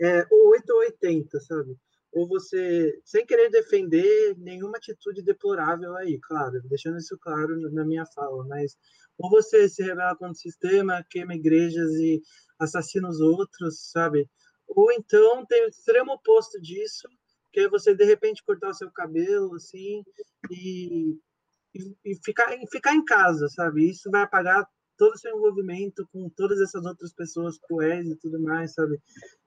é o 8 ou 80, sabe? Ou você, sem querer defender nenhuma atitude deplorável aí, claro, deixando isso claro na minha fala, mas ou você se revela contra o sistema, queima igrejas e assassina os outros, sabe? Ou então tem o extremo oposto disso, que é você de repente cortar o seu cabelo assim e, e, e, ficar, e ficar em casa, sabe? Isso vai apagar todo o seu envolvimento com todas essas outras pessoas cruéis e tudo mais, sabe?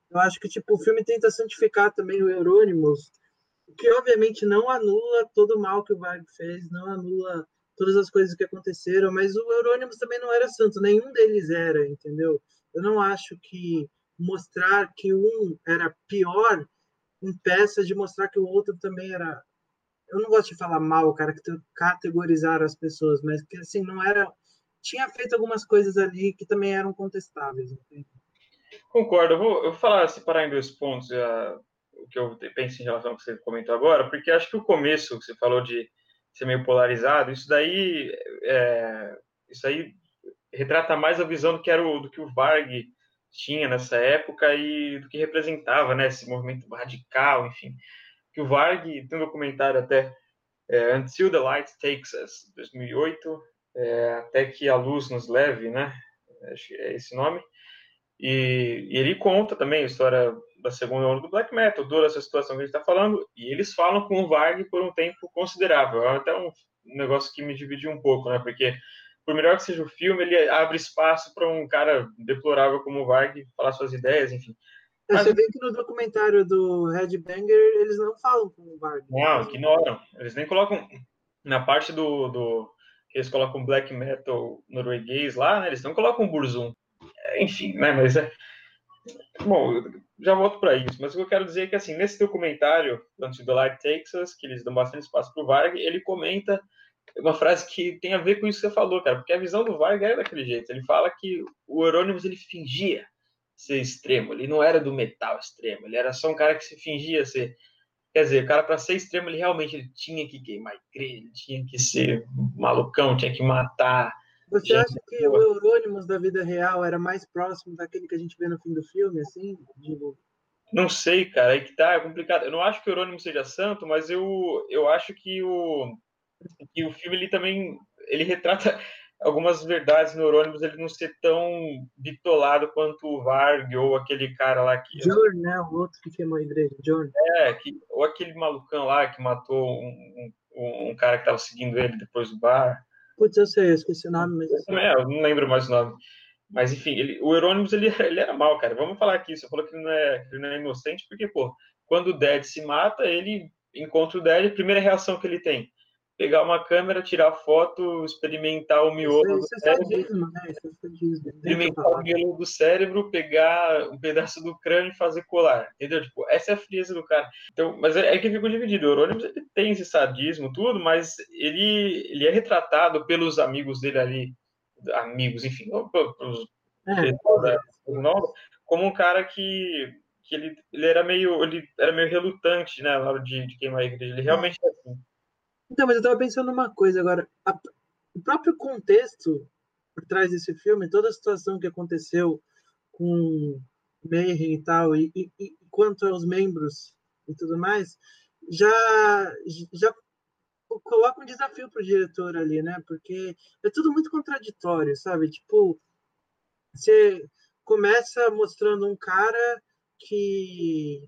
Eu acho que tipo o filme tenta santificar também o Eurônimos, que obviamente não anula todo o mal que o Varg fez, não anula todas as coisas que aconteceram, mas o Eurônimos também não era santo, nenhum deles era, entendeu? Eu não acho que mostrar que um era pior impeça de mostrar que o outro também era. Eu não gosto de falar mal, cara, que categorizar as pessoas, mas que assim não era. Tinha feito algumas coisas ali que também eram contestáveis. Concordo. Eu vou, eu vou falar, separar em dois pontos o que eu penso em relação ao que você comentou agora, porque acho que o começo que você falou de ser meio polarizado, isso daí, é, isso aí retrata mais a visão do que era o, do que o Varg tinha nessa época e do que representava, né, esse movimento radical, enfim. Que o Varg tem um documentário até é, Until the Light Takes Us, 2008, é, até que a luz nos leve, né? Acho que é esse nome. E, e, ele conta também a história da segunda onda do black metal, toda essa situação que a gente está falando, e eles falam com o Varg por um tempo considerável. É até um negócio que me dividiu um pouco, né? Porque por melhor que seja o filme, ele abre espaço para um cara deplorável como o Varg falar suas ideias, enfim. Você vê que no documentário do Red Banger eles não falam com o Varg. Não, ignoram. Eles nem colocam. Na parte do. do eles colocam black metal norueguês lá, né, eles não colocam Burzum. É, enfim, né? Mas é. Bom, já volto para isso, mas o que eu quero dizer é que, assim, nesse documentário, antes do Light Texas, que eles dão bastante espaço para o Varg, ele comenta uma frase que tem a ver com isso que você falou, cara, porque a visão do Vargas é daquele jeito. Ele fala que o Euronymous ele fingia ser extremo, ele não era do metal extremo, ele era só um cara que se fingia ser. Quer dizer, o cara, para ser extremo, ele realmente ele tinha que queimar igreja, ele tinha que ser malucão, tinha que matar. Você acha que o Euronymous da vida real era mais próximo daquele que a gente vê no fim do filme, assim? Digo... Não sei, cara, aí que tá, é complicado. Eu não acho que o Eurônimo seja santo, mas eu, eu acho que o, que o filme ele também ele retrata algumas verdades neurônimos ele não ser tão bitolado quanto o Varg ou aquele cara lá que John, né o outro que queimou a igreja John é que ou aquele malucão lá que matou um, um, um cara que estava seguindo ele depois do bar Putz, eu sei, eu esqueci o nome, mas... Eu, é, eu não lembro mais o nome. Mas, enfim, ele, o Euronymous, ele, ele era mal, cara. Vamos falar aqui. Você falou que ele, não é, que ele não é inocente, porque, pô, quando o Dead se mata, ele encontra o Dead, a primeira reação que ele tem pegar uma câmera, tirar foto, experimentar o miolo isso, do isso é cérebro. Sadismo, né? É sadismo. Experimentar o miolo do cérebro, pegar um pedaço do crânio e fazer colar. Entendeu? Tipo, essa é a frieza do cara. Então, mas é, é que fico dividido. O Eurônimos ele tem esse sadismo, tudo, mas ele, ele é retratado pelos amigos dele ali, amigos, enfim, pelos, é, como um cara que que ele, ele era meio ele era meio relutante né, na hora de, de queimar a igreja. Ele realmente é assim. Então, mas eu estava pensando numa coisa agora. A, o próprio contexto por trás desse filme, toda a situação que aconteceu com Mayhem e tal, e, e, e quanto aos membros e tudo mais, já, já coloca um desafio para o diretor ali, né? Porque é tudo muito contraditório, sabe? Tipo, você começa mostrando um cara que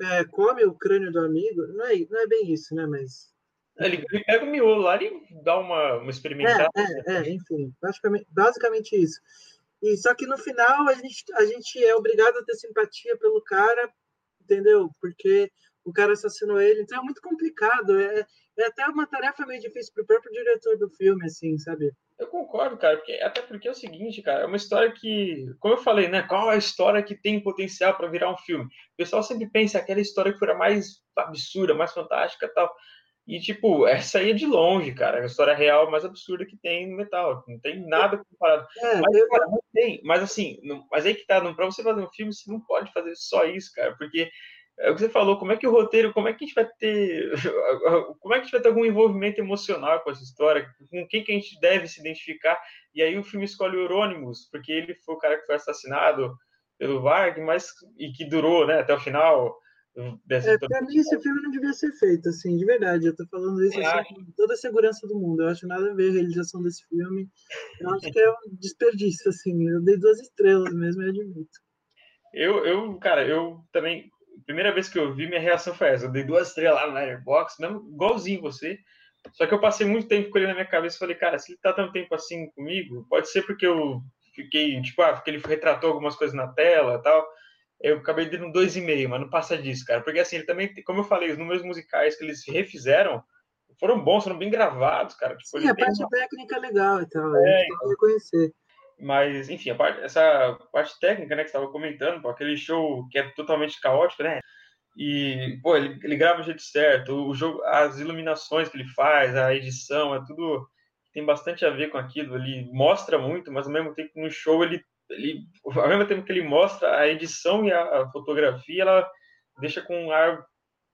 é, come o crânio do amigo, não é, não é bem isso, né? Mas ele, ele, pega o miolo lá e dá uma, uma experimentada. É, é, é, enfim, basicamente, basicamente isso. E só que no final a gente, a gente é obrigado a ter simpatia pelo cara, entendeu? Porque o cara assassinou ele, então é muito complicado. É, é até uma tarefa meio difícil para o próprio diretor do filme, assim, sabe? Eu concordo, cara, porque, até porque é o seguinte, cara, é uma história que, como eu falei, né? Qual é a história que tem potencial para virar um filme? O pessoal sempre pensa aquela história que foi a mais absurda, mais fantástica tal. E, tipo, essa aí é de longe, cara. A história real mais absurda que tem no metal. Não tem nada comparado. É, mas, eu... cara, não tem. Mas, assim, não... mas aí que tá. Não... Pra você fazer um filme, você não pode fazer só isso, cara. Porque é o que você falou, como é que o roteiro, como é que a gente vai ter. Como é que a gente vai ter algum envolvimento emocional com essa história? Com quem que a gente deve se identificar? E aí o filme escolhe o Eurônimos, porque ele foi o cara que foi assassinado pelo Varg, mas. e que durou, né, até o final Dessa é, pra mim esse filme não devia ser feito, assim, de verdade. Eu tô falando isso assim, com toda a segurança do mundo. Eu acho nada a ver a realização desse filme. Eu acho que é um desperdício, assim. Eu dei duas estrelas mesmo, eu admito. Eu, eu, cara, eu também primeira vez que eu vi, minha reação foi essa. Eu dei duas estrelas lá no Letterboxd, mesmo igualzinho você. Só que eu passei muito tempo com ele na minha cabeça e falei, cara, se ele tá tanto tempo assim comigo, pode ser porque eu fiquei, tipo, ah, porque ele retratou algumas coisas na tela e tal. Eu acabei dando dois e meio, mas não passa disso, cara. Porque assim, ele também, como eu falei, os números musicais que eles refizeram foram bons, foram bem gravados, cara. Tipo, Sim, a parte uma... técnica é legal e tal, é, que reconhecer. Mas, enfim, parte, essa parte técnica, né, que você estava comentando, pô, aquele show que é totalmente caótico, né? E, pô, ele, ele grava do jeito certo, o jogo, as iluminações que ele faz, a edição, é tudo tem bastante a ver com aquilo. Ele mostra muito, mas ao mesmo tempo no show ele, ele ao mesmo tempo que ele mostra a edição e a, a fotografia, ela deixa com um ar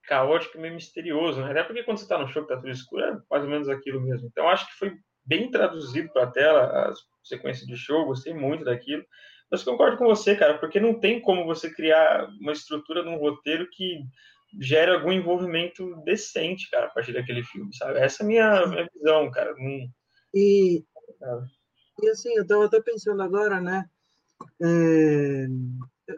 caótico e meio misterioso, né? Até porque quando você está no show que tá tudo escuro, é mais ou menos aquilo mesmo. Então acho que foi bem traduzido para a tela as sequências de show, gostei muito daquilo. Mas concordo com você, cara, porque não tem como você criar uma estrutura num roteiro que gere algum envolvimento decente, cara, a partir daquele filme, sabe? Essa é a minha, minha visão, cara. Não... E, e assim, eu tava até pensando agora, né? É...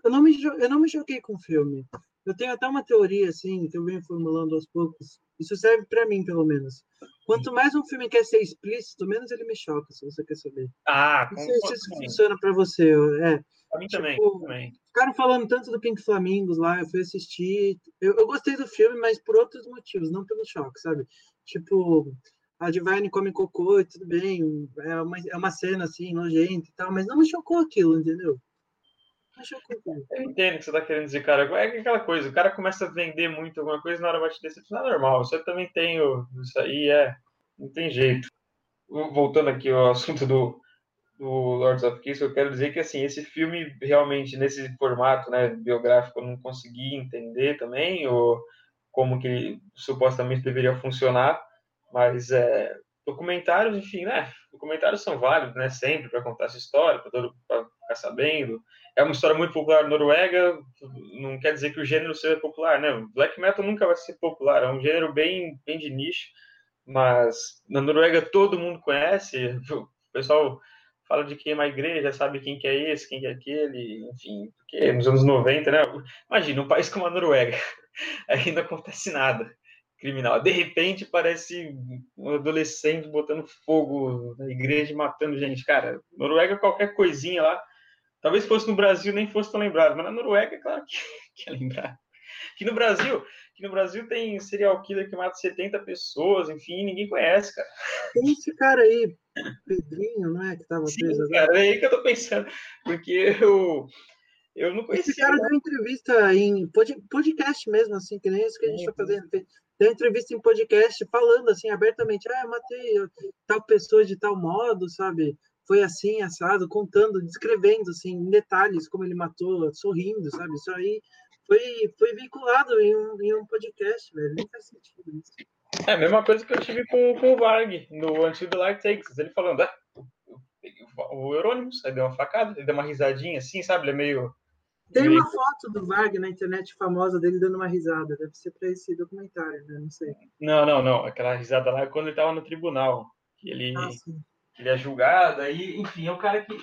Eu, não me, eu não me choquei com o filme. Eu tenho até uma teoria, assim, que eu venho formulando aos poucos. Isso serve para mim, pelo menos. Quanto mais um filme quer ser explícito, menos ele me choca, se você quer saber. Ah, Não sei se isso funciona para você. É, pra mim tipo, também, também. Ficaram falando tanto do Pink Flamingos lá, eu fui assistir. Eu, eu gostei do filme, mas por outros motivos, não pelo choque, sabe? Tipo, a Divine come cocô, tudo bem, é uma, é uma cena assim, nojenta e tal, mas não me chocou aquilo, entendeu? Eu entendo o que você está querendo dizer, cara. É aquela coisa, o cara começa a vender muito alguma coisa na hora vai te decepcionar, é normal. Você também tem isso aí, é. Não tem jeito. Voltando aqui ao assunto do, do Lords of Kiss, eu quero dizer que assim, esse filme realmente, nesse formato né, biográfico, eu não consegui entender também, ou como que ele supostamente deveria funcionar, mas é, documentários, enfim, né? Documentários são válidos, né? Sempre para contar essa história, para ficar sabendo é uma história muito popular na Noruega, não quer dizer que o gênero seja popular, né? Black metal nunca vai ser popular, é um gênero bem, bem de nicho, mas na Noruega todo mundo conhece, o pessoal fala de queima a igreja, sabe quem que é esse, quem que é aquele, enfim, porque nos anos 90, né? Imagina, um país como a Noruega, aí acontece nada criminal. De repente parece um adolescente botando fogo na igreja e matando gente. Cara, Noruega, qualquer coisinha lá, Talvez fosse no Brasil nem fosse tão lembrado, mas na Noruega, é claro que, que é lembrado. Que no Brasil, que no Brasil tem serial killer que mata 70 pessoas, enfim, ninguém conhece, cara. Tem esse cara aí, Pedrinho, não é? Que tava Sim, preso agora. Cara, é aí que eu tô pensando, porque eu, eu não conhecia. Esse cara né? deu entrevista em podcast mesmo, assim, que nem isso que a gente está fazendo. Deu entrevista em podcast falando assim abertamente, ah, eu matei tal pessoa de tal modo, sabe? foi assim, assado, contando, descrevendo, assim, em detalhes como ele matou, sorrindo, sabe? Isso aí foi, foi vinculado em um, em um podcast, velho. Nem faz sentido isso. É a mesma coisa que eu tive com, com o Varg, no Antigo the Light Takes. Ele falando, ah, o Eurônimos, aí deu uma facada, ele deu uma risadinha assim, sabe? Ele é meio. Tem uma foto do Varg na internet famosa dele dando uma risada. Deve ser para esse documentário, né? Não sei. Não, não, não. Aquela risada lá é quando ele tava no tribunal. Que ele. Ah, sim ele é julgado, aí, enfim, é um cara que,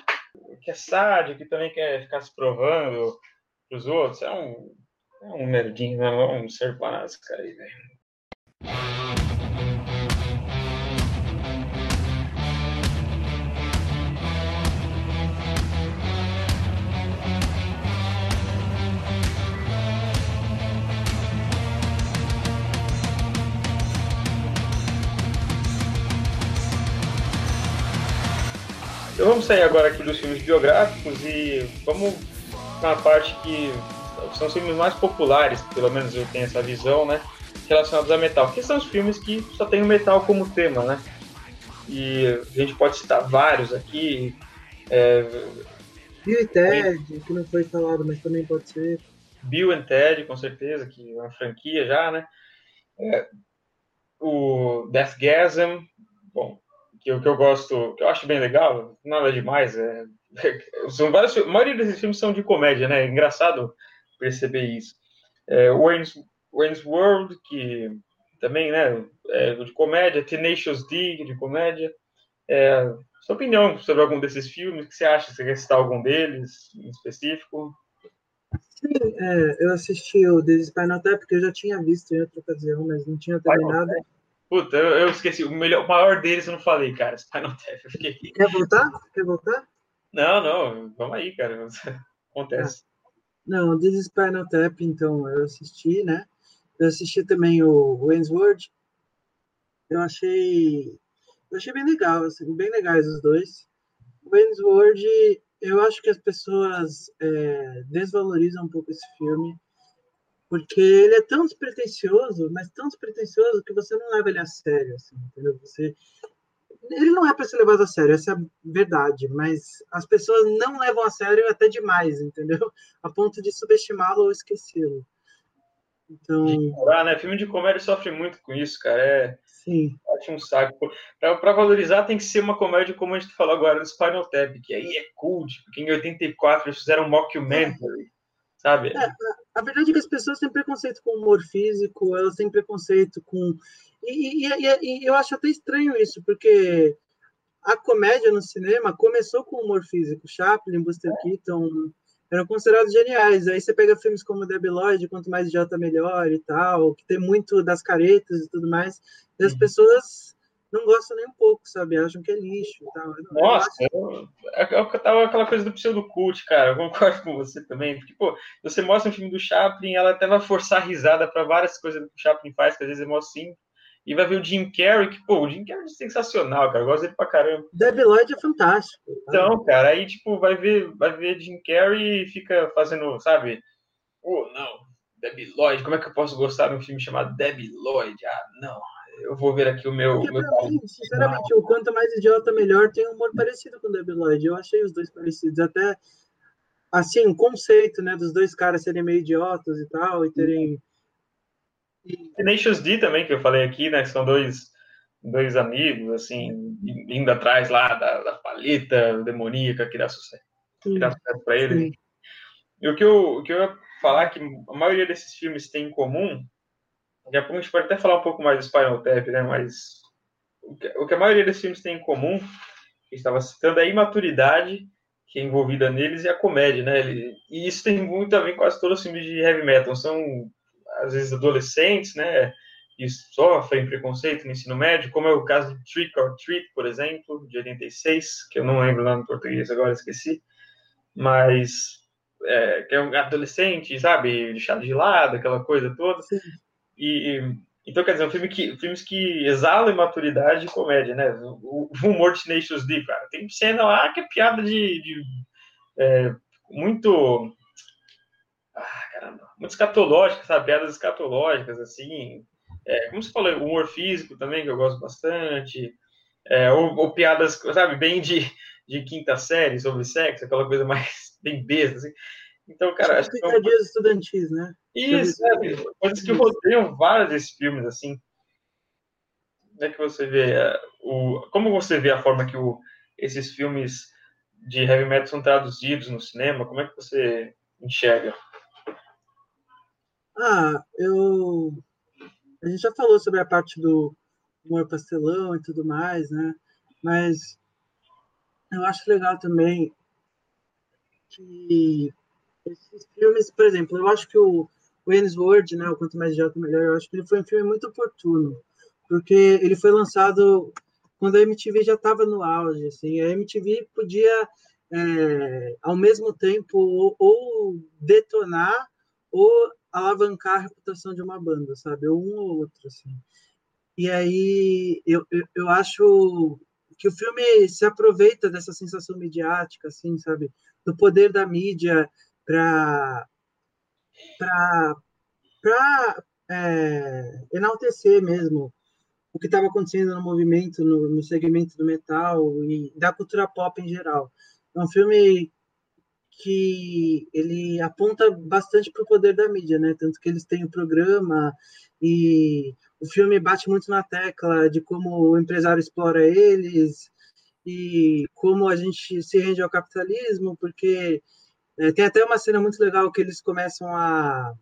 que é sádio, que também quer ficar se provando pros outros. É um, é um nerdinho, não é um ser esse cara aí, velho. Então vamos sair agora aqui dos filmes biográficos e vamos uma parte que são os filmes mais populares, pelo menos eu tenho essa visão, né? Relacionados a metal, que são os filmes que só tem o metal como tema, né? E a gente pode citar vários aqui. É... Bill e Ted, que não foi falado, mas também pode ser. Bill e Ted, com certeza, que é uma franquia já, né? É... O Deathgasm, bom, que, o que eu gosto, que eu acho bem legal, nada demais, é, são vários, a maioria desses filmes são de comédia, né? É engraçado perceber isso. É, Wayne's, Wayne's World, que também, né, é de comédia, Tenacious D, de comédia. É, sua opinião sobre algum desses filmes, o que você acha? Você quer citar algum deles em específico? Sim, é, eu assisti o The Spinal Tap, porque eu já tinha visto em outra ocasião, mas não tinha terminado. Puta, eu, eu, esqueci. O, melhor, o maior deles eu não falei, cara. Spinal Tap. Eu fiquei... Quer voltar? Quer voltar? Não, não. Vamos aí, cara. Acontece. Ah. Não, The Spinal Tap, então, eu assisti, né? Eu assisti também o Wayne's Eu achei... Eu achei bem legal, assim, bem legais os dois. O Wayne's eu acho que as pessoas é, desvalorizam um pouco esse filme, porque ele é tão despretensioso, mas tão despretensioso que você não leva ele a sério, assim, entendeu? Você, ele não é para ser levado a sério, essa é a verdade, mas as pessoas não levam a sério até demais, entendeu? A ponto de subestimá-lo ou esquecê-lo. Então. Ah, né? Filme de comédia sofre muito com isso, cara. É, Sim. Acho um saco. Para valorizar, tem que ser uma comédia como a gente falou agora do Spinal Tap, que aí é cult, porque em 84 eles fizeram um mockumentary, sabe? É, a, a, verdade é que as pessoas têm preconceito com humor físico, elas têm preconceito com. E, e, e, e eu acho até estranho isso, porque a comédia no cinema começou com humor físico. Chaplin, Buster Keaton, eram considerados geniais. Aí você pega filmes como Debi Lloyd, quanto mais idiota melhor e tal, que tem muito das caretas e tudo mais, e as uhum. pessoas não gostam nem um pouco, sabe? Acham que é lixo e tal. Nossa, eu, eu, eu tava aquela coisa do pseudo cult, cara. Eu concordo com você também. Porque, pô, você mostra um filme do Chaplin, ela até vai forçar a risada para várias coisas que o Chaplin faz, que às vezes é mó simples e vai ver o Jim Carrey, que, pô, o Jim Carrey é sensacional, cara. Eu gosto dele pra caramba. Debbie Lloyd é fantástico. Então, cara, aí, tipo, vai ver, vai ver Jim Carrey e fica fazendo, sabe? Pô, oh, não, Debbie Lloyd, como é que eu posso gostar de um filme chamado Debbie Lloyd? Ah, não, eu vou ver aqui o meu. Porque, meu mim, sinceramente, o quanto mais idiota, melhor tem um humor parecido com Debbie Lloyd. Eu achei os dois parecidos. Até, assim, o conceito, né, dos dois caras serem meio idiotas e tal, e terem. Tenacious D também, que eu falei aqui, né? Que são dois, dois amigos, assim, indo atrás lá da, da paleta demoníaca que dá sucesso, que dá sucesso pra eles. Sim. E o que, eu, o que eu ia falar que a maioria desses filmes tem em comum, daqui a pouco a gente pode até falar um pouco mais do Spinal Tap, né? Mas o que, o que a maioria desses filmes tem em comum, que estava citando, é a imaturidade que é envolvida neles e a comédia, né? Ele, e isso tem muito a ver com quase todos os filmes de heavy metal. São às vezes adolescentes, né, e sofrem preconceito no ensino médio, como é o caso de Trick or Treat, por exemplo, de 86, que eu não lembro lá no português agora, esqueci, mas é, que é um adolescente, sabe, deixado de lado, aquela coisa toda. E, então, quer dizer, um filme que, filmes que exalam imaturidade e comédia, né? O, o humor de Tenacious D, cara. Tem cena lá que é piada de, de é, muito ah, caramba, muito escatológicas, sabe? Piadas escatológicas, assim. É, como você falou, humor físico também, que eu gosto bastante. É, ou, ou, piadas, sabe, bem de, de quinta série sobre sexo, aquela coisa mais bem besta, assim. Então, cara. Acho que é um... estudantis, né? Isso, sabe? Coisas que rodeiam vários desses filmes, assim. Como é que você vê é, o. Como você vê a forma que o, esses filmes de heavy metal são traduzidos no cinema? Como é que você enxerga? Ah, eu. A gente já falou sobre a parte do humor pastelão e tudo mais, né? Mas eu acho legal também que esses filmes, por exemplo, eu acho que o Wayne's World, né, o Quanto Mais Idiota Melhor, eu acho que ele foi um filme muito oportuno, porque ele foi lançado quando a MTV já estava no auge, assim, a MTV podia, é, ao mesmo tempo, ou, ou detonar ou alavancar a reputação de uma banda, sabe? Ou um ou outro, assim. E aí eu, eu, eu acho que o filme se aproveita dessa sensação midiática, assim, sabe? Do poder da mídia para para é, enaltecer mesmo o que estava acontecendo no movimento, no, no segmento do metal e da cultura pop em geral. É um filme que ele aponta bastante para o poder da mídia, né? Tanto que eles têm o programa e o filme bate muito na tecla de como o empresário explora eles e como a gente se rende ao capitalismo, porque é, tem até uma cena muito legal que eles começam a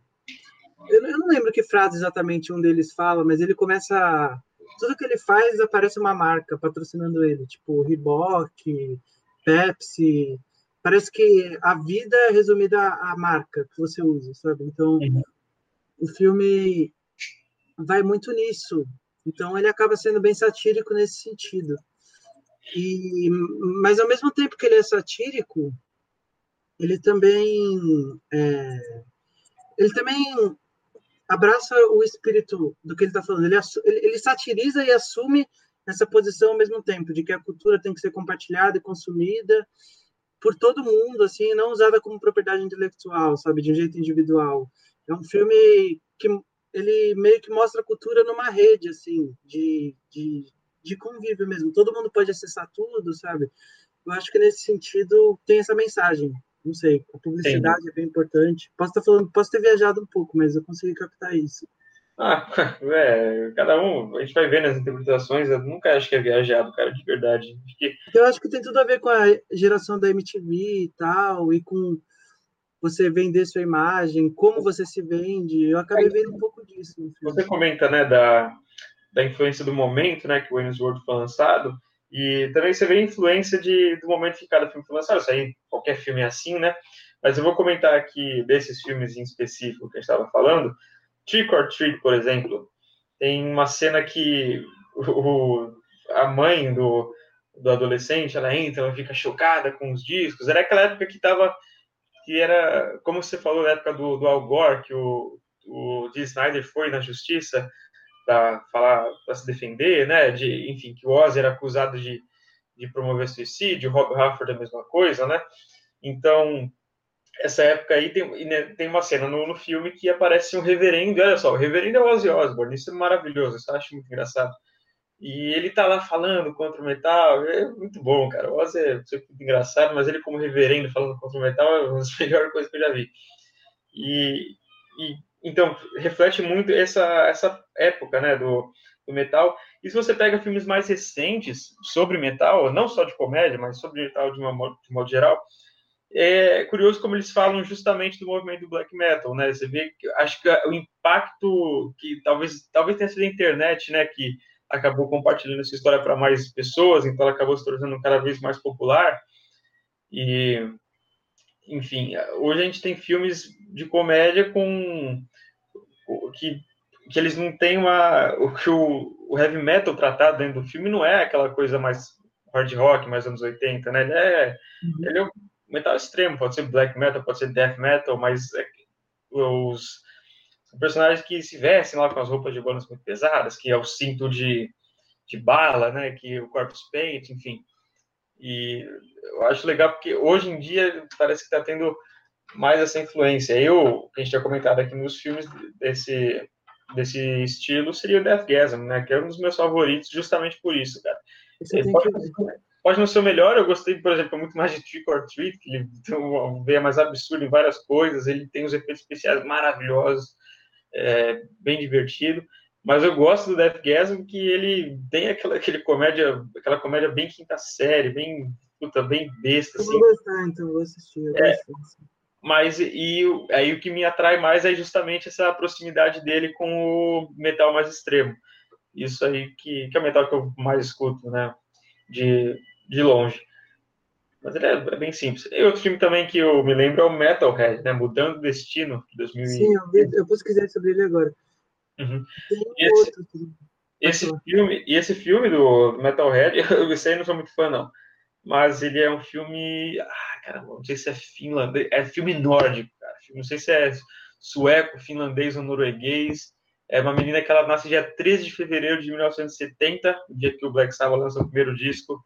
eu, eu não lembro que frase exatamente um deles fala, mas ele começa a... tudo que ele faz aparece uma marca patrocinando ele, tipo Reebok, Pepsi, parece que a vida é resumida à marca que você usa, sabe? Então, uhum. o filme vai muito nisso. Então, ele acaba sendo bem satírico nesse sentido. E, mas, ao mesmo tempo que ele é satírico, ele também é, ele também abraça o espírito do que ele está falando. Ele, ele, satiriza e assume essa posição ao mesmo tempo, de que a cultura tem que ser compartilhada e consumida por todo mundo, assim, não usada como propriedade intelectual, sabe, de um jeito individual. É um filme que ele meio que mostra a cultura numa rede, assim, de, de, de convívio mesmo. Todo mundo pode acessar tudo, sabe? Eu acho que nesse sentido tem essa mensagem não sei, a publicidade Sim. é bem importante. Posso estar falando, posso ter viajado um pouco, mas eu consegui captar isso. Ah, é, cada um, a gente vai vendo as interpretações, eu nunca acho que é viajado, cara, de verdade. Porque... Eu acho que tem tudo a ver com a geração da MTV e tal, e com você vender sua imagem, como você se vende. Eu acabei vendo um pouco disso. Você comenta, né, da, da influência do momento, né, que o Wayne's World foi lançado, e também você vê a influência de, do momento que cada filme foi lançado. Isso aí, qualquer filme é assim, né? Mas eu vou comentar aqui desses filmes em específico que a gente estava falando. Trick or Treat, por exemplo, tem uma cena que o, a mãe do, do adolescente, ela entra, ela fica chocada com os discos. Era aquela época que tava que era, como você falou, na época do, do Al Gore, que o, o Dee Snyder foi na justiça para falar, para se defender, né? De, enfim, que o Oz era acusado de, de promover suicídio, Rob Halford a mesma coisa, né? Então, essa época aí tem, né, tem uma cena no, no filme que aparece um reverendo, olha só, o reverendo é o Ozzy Osbourne, isso é maravilhoso, isso eu acho muito engraçado. E ele tá lá falando contra o metal, é muito bom, cara. O Ozzy é muito engraçado, mas ele como reverendo falando contra o metal é uma das melhores coisas que eu já vi. E, e então, reflete muito essa, essa época né, do, do metal. E se você pega filmes mais recentes sobre metal, não só de comédia, mas sobre metal de, uma, de modo geral, é curioso como eles falam justamente do movimento do black metal, né? Você vê que acho que o impacto que talvez talvez tenha sido a internet, né, que acabou compartilhando essa história para mais pessoas, então ela acabou se tornando cada vez mais popular. E enfim, hoje a gente tem filmes de comédia com que, que eles não têm uma o que o, o heavy metal tratado dentro do filme não é aquela coisa mais hard rock, mais anos 80, né? Ele é, uhum. ele é um metal extremo, pode ser black metal, pode ser death metal, mas é, os personagens que se vestem lá com as roupas de bandas muito pesadas, que é o cinto de, de bala, né? Que o corpus paint, enfim. E eu acho legal porque hoje em dia parece que está tendo mais essa influência. Eu, que a gente tinha comentado aqui nos filmes desse, desse estilo, seria o Deathgasm, né? Que é um dos meus favoritos justamente por isso, cara. Pode, pode, não ser o melhor, eu gostei, por exemplo, muito mais de Trick or Treat, que ele tem uma veia mais absurda em várias coisas, ele tem os efeitos especiais maravilhosos, é, bem divertido. Mas eu gosto do Deathgasm que ele tem aquela, aquele comédia, aquela comédia bem quinta série, bem puta, bem besta. Eu assim. vou gostar, então, vou assistir. é, mas e aí o que me atrai mais é justamente essa proximidade dele com o metal mais extremo. Isso aí que, que é o metal que eu mais escuto, né? De, de longe. Mas ele é, é, bem simples. E outro filme também que eu me lembro é o Metalhead, né? Mudando o Destino, de 2000. Sim, eu, vi, eu pesquisei sobre ele agora. Uhum. Esse, esse filme, e esse filme do Metalhead, eu, aí não sou muito fã, não. Mas ele é um filme. Ah, cara, não sei se é finlandês. É filme nórdico, cara. Não sei se é sueco, finlandês ou norueguês. É uma menina que ela nasce dia 13 de fevereiro de 1970, o dia que o Black Sabbath lança o primeiro disco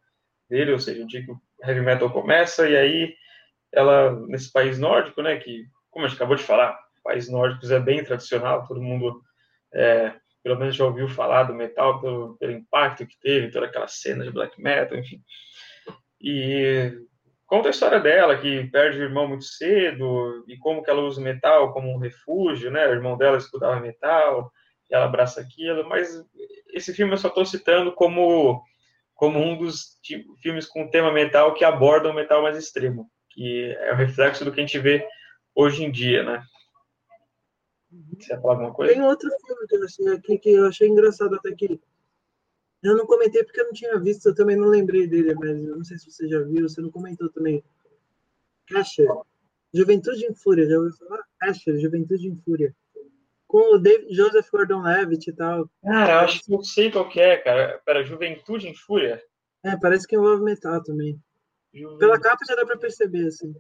dele, ou seja, o dia que o heavy metal começa, e aí ela, nesse país nórdico, né, que, como a gente acabou de falar, países nórdicos é bem tradicional, todo mundo é, pelo menos já ouviu falar do metal pelo, pelo impacto que teve, toda aquela cena de black metal, enfim. E conta a história dela, que perde o irmão muito cedo, e como que ela usa o metal como um refúgio, né? O irmão dela escutava metal, e ela abraça aquilo, mas esse filme eu só estou citando como, como um dos filmes com tema metal que abordam o metal mais extremo, que é o reflexo do que a gente vê hoje em dia, né? Você ia falar alguma coisa? Tem outro filme que eu achei aqui que eu achei engraçado até que eu não comentei porque eu não tinha visto, eu também não lembrei dele, mas eu não sei se você já viu, você não comentou também. Asher. Juventude em Fúria, já ouviu falar? Asher, Juventude em Fúria. Com o David, Joseph Gordon-Levitt e tal. Cara, acho que eu sei qual que é, cara. Pera, Juventude em Fúria? É, parece que envolve metal também. Juventude. Pela capa já dá pra perceber, assim.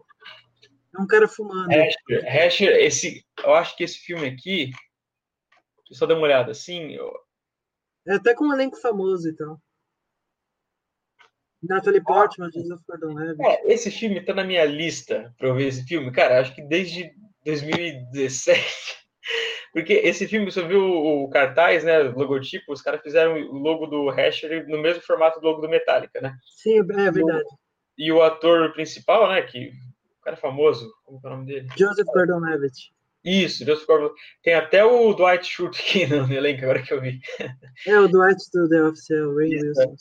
É um cara fumando. Asher, Asher, esse, eu acho que esse filme aqui, deixa eu só dar uma olhada, assim... Eu... É até com um elenco famoso e tal. Natalie Portman, Joseph Gordon-Levitt. É, esse filme tá na minha lista para eu ver esse filme. Cara, acho que desde 2017. Porque esse filme, você viu o, cartaz, né, o logotipo, os caras fizeram o logo do Hasher no mesmo formato do logo do Metallica, né? Sim, é verdade. E o ator principal, né, que cara famoso, como é o nome dele? Joseph Gordon-Levitt. Isso, Joseph Gordon. Tem até o Dwight Schrute aqui no elenco, agora que eu vi. É, o Dwight do The Office, é o Ray Wilson.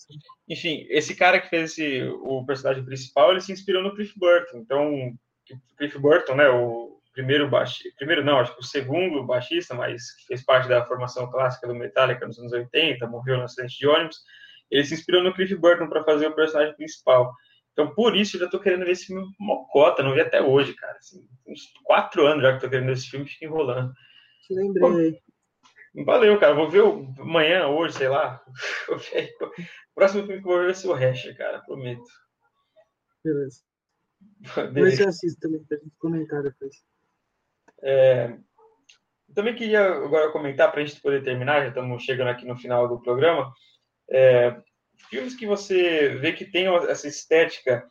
Enfim, esse cara que fez esse, o personagem principal, ele se inspirou no Cliff Burton. Então, Cliff Burton, né, o primeiro baixista, primeiro não, acho que o segundo baixista, mas que fez parte da formação clássica do Metallica nos anos 80, morreu no acidente de ônibus, ele se inspirou no Cliff Burton para fazer o personagem principal. Então, por isso, eu já tô querendo ver esse filme mocota, não vi até hoje, cara. Assim, uns quatro anos já que tô querendo ver esse filme, fica enrolando. Te lembrei. Valeu, cara. Vou ver amanhã, hoje, sei lá. O próximo filme que eu vou ver vai ser o Hash, cara. Prometo. Beleza. Beleza. eu assisto também, pra gente comentar depois. É... Também queria agora comentar, para a gente poder terminar, já estamos chegando aqui no final do programa. É... Filmes que você vê que tem essa estética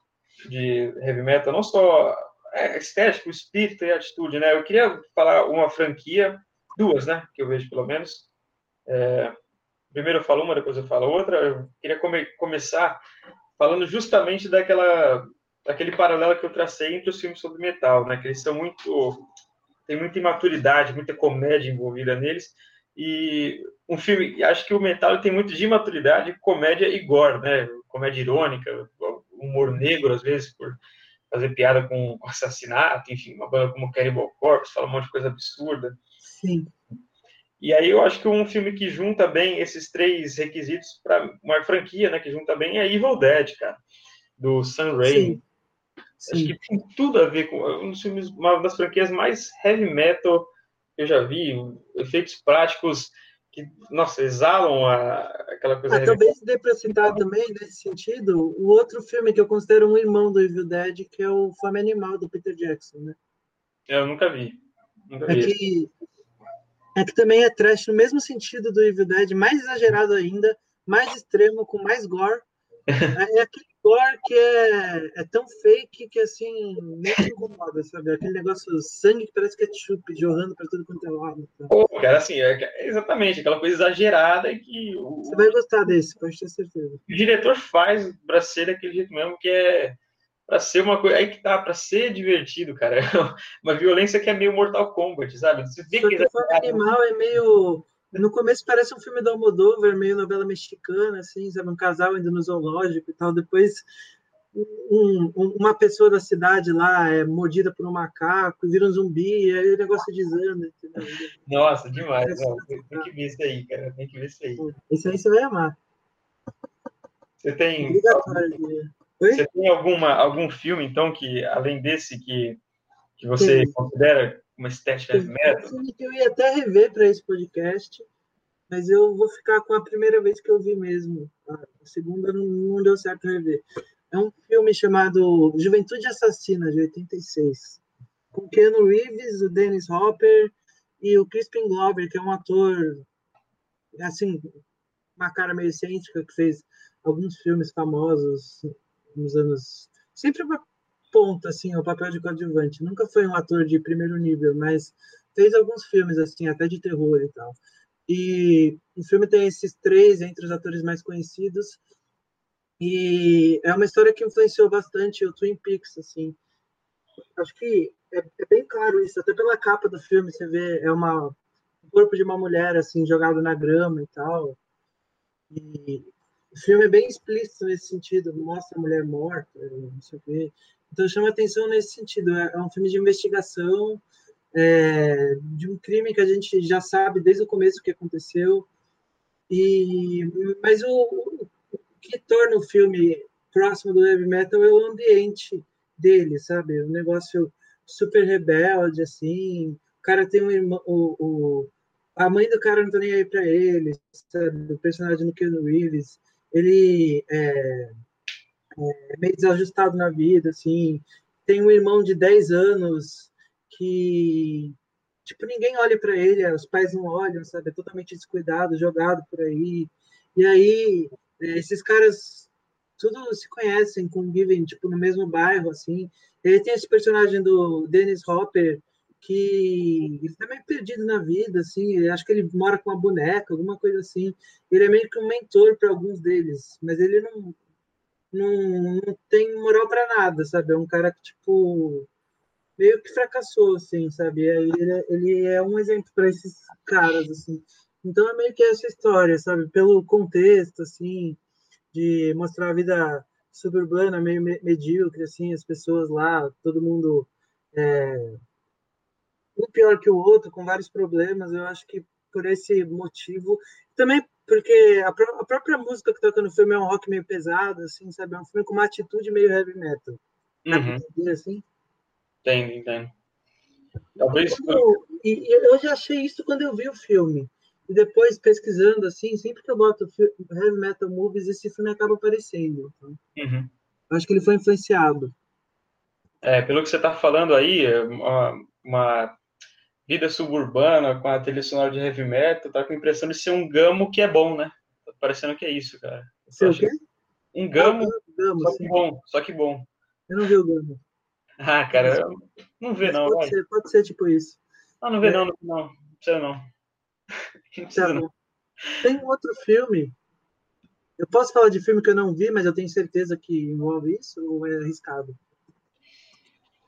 de heavy metal, não só é, estética, o espírito e a atitude, né? Eu queria falar uma franquia, duas, né? Que eu vejo pelo menos. É, primeiro eu falo uma, depois eu falo outra. Eu queria come, começar falando justamente daquela daquele paralelo que eu tracei entre os filmes sobre metal, né? Que eles são muito tem muita imaturidade, muita comédia envolvida neles e um filme, acho que o metal tem muito de imaturidade, comédia e gore, né? Comédia irônica, humor negro às vezes por fazer piada com assassinato, enfim, uma banda como Cannibal Corpse fala um monte de coisa absurda. Sim. E aí eu acho que um filme que junta bem esses três requisitos para uma franquia, né, que junta bem é Evil Dead, cara, do Sam Raimi. Acho que tem tudo a ver com um dos filmes, uma das franquias mais heavy metal que eu já vi, efeitos práticos que, nossa, exalam a, aquela coisa. Ah, talvez dê para citar também, nesse sentido, o outro filme que eu considero um irmão do Evil Dead, que é o Fome Animal, do Peter Jackson, né? Eu nunca vi. Nunca é, vi que, é que também é trash no mesmo sentido do Evil Dead, mais exagerado ainda, mais extremo, com mais gore. É, é aquele gore que é, é tão fake que assim, nem se incomoda, sabe? Aquele negócio sangue que parece ketchup jorrando para tudo quanto é lado. Tá? Pô, cara, assim, é, exatamente, aquela coisa exagerada que. O, Você vai gostar desse, pode ter certeza. O diretor faz para ser daquele jeito mesmo, que é para ser uma coisa. Aí que tá, para ser divertido, cara. uma violência que é meio Mortal Kombat, sabe? Você vê Só que, que é animal é meio no começo parece um filme do Almodóvar, meio novela mexicana, assim, sabe? Um casal indo no zoológico e tal. Depois um, um, uma pessoa da cidade lá é mordida por um macaco, vira um zumbi, e aí o negócio desanda. Entendeu? Nossa, demais. Ó, tem, que ver isso aí, cara. Tem que ver isso aí. Isso aí você vai amar. Você tem. Você tem alguma, algum filme, então, que além desse que, que você considera uma estética de metal. Eu ia até rever para esse podcast, mas eu vou ficar com a primeira vez que eu vi mesmo. A segunda não, não deu certo rever. É um filme chamado Juventude Assassina, de 86. Com Keanu Reeves, o Dennis Hopper e o Crispin Glover, que é um ator, assim, uma cara meio excêntrica, que fez alguns filmes famosos nos anos. Sempre ponta, assim, o papel de coadjuvante. Nunca foi um ator de primeiro nível, mas fez alguns filmes, assim, até de terror e tal. E o filme tem esses três entre os atores mais conhecidos. E é uma história que influenciou bastante o Twin Peaks, assim. Acho que é, é bem claro isso, até pela capa do filme você vê é uma o corpo de uma mulher assim jogado na grama e tal. E o filme é bem explícito nesse sentido, mostra a mulher morta, não sei o quê. Então chama atenção nesse sentido. É, é um filme de investigação é, de um crime que a gente já sabe desde o começo o que aconteceu. E mas o, o que torna o filme próximo do heavy metal é o ambiente dele, sabe? Um negócio super rebelde, assim. O cara tem um irmão. O, o, a mãe do cara não tá nem aí pra ele, sabe? O personagem do Keanu Reeves, ele é, é meio desajustado na vida, assim. Tem um irmão de 10 anos que tipo, ninguém olha para ele, os pais não olham, sabe? É totalmente descuidado, jogado por aí. E aí, é, esses caras tudo se conhecem, convivem, tipo, no mesmo bairro, assim. Ele tem esse personagem do Dennis Hopper, que ele tá meio perdido na vida, assim. Acho que ele mora com uma boneca, alguma coisa assim. Ele é meio que um mentor para alguns deles, mas ele não, não, não tem moral para nada, sabe? É um cara que, tipo, meio que fracassou, assim, sabe? Ele, é, ele é um exemplo para esses caras, assim. Então é meio que essa história, sabe? Pelo contexto, assim, de mostrar a vida suburbana meio medíocre, assim, as pessoas lá, todo mundo é, um pior que o outro, com vários problemas. Eu acho que por esse motivo, também porque a, a própria música que toca no filme é um rock meio pesado, assim, sabe? É um filme com uma atitude meio heavy metal. Uhum. Assim? Entendo, entendo. Talvez. Eu, e eu já achei isso quando eu vi o filme. E depois, pesquisando, assim, sempre que eu boto Heavy Metal Movies, esse filme acaba aparecendo. Então, uhum. Acho que ele foi influenciado. É, pelo que você está falando aí, é uma, uma, vida suburbana com a trilha sonora de heavy metal, tá com a impressão de ser um gamo que é bom, né? Tá parecendo que é isso, cara. O quê? Um gamo, ah, gamo só que bom, só que bom. Eu não vi o gamo. Ah, cara, eu não vê não, pode vai. Ser, pode ser tipo isso. Não, não vê é. não, não, não, precisa não. não, precisa tá não. Tem um outro filme. Eu posso falar de filme que eu não vi, mas eu tenho certeza que envolve isso ou é arriscado?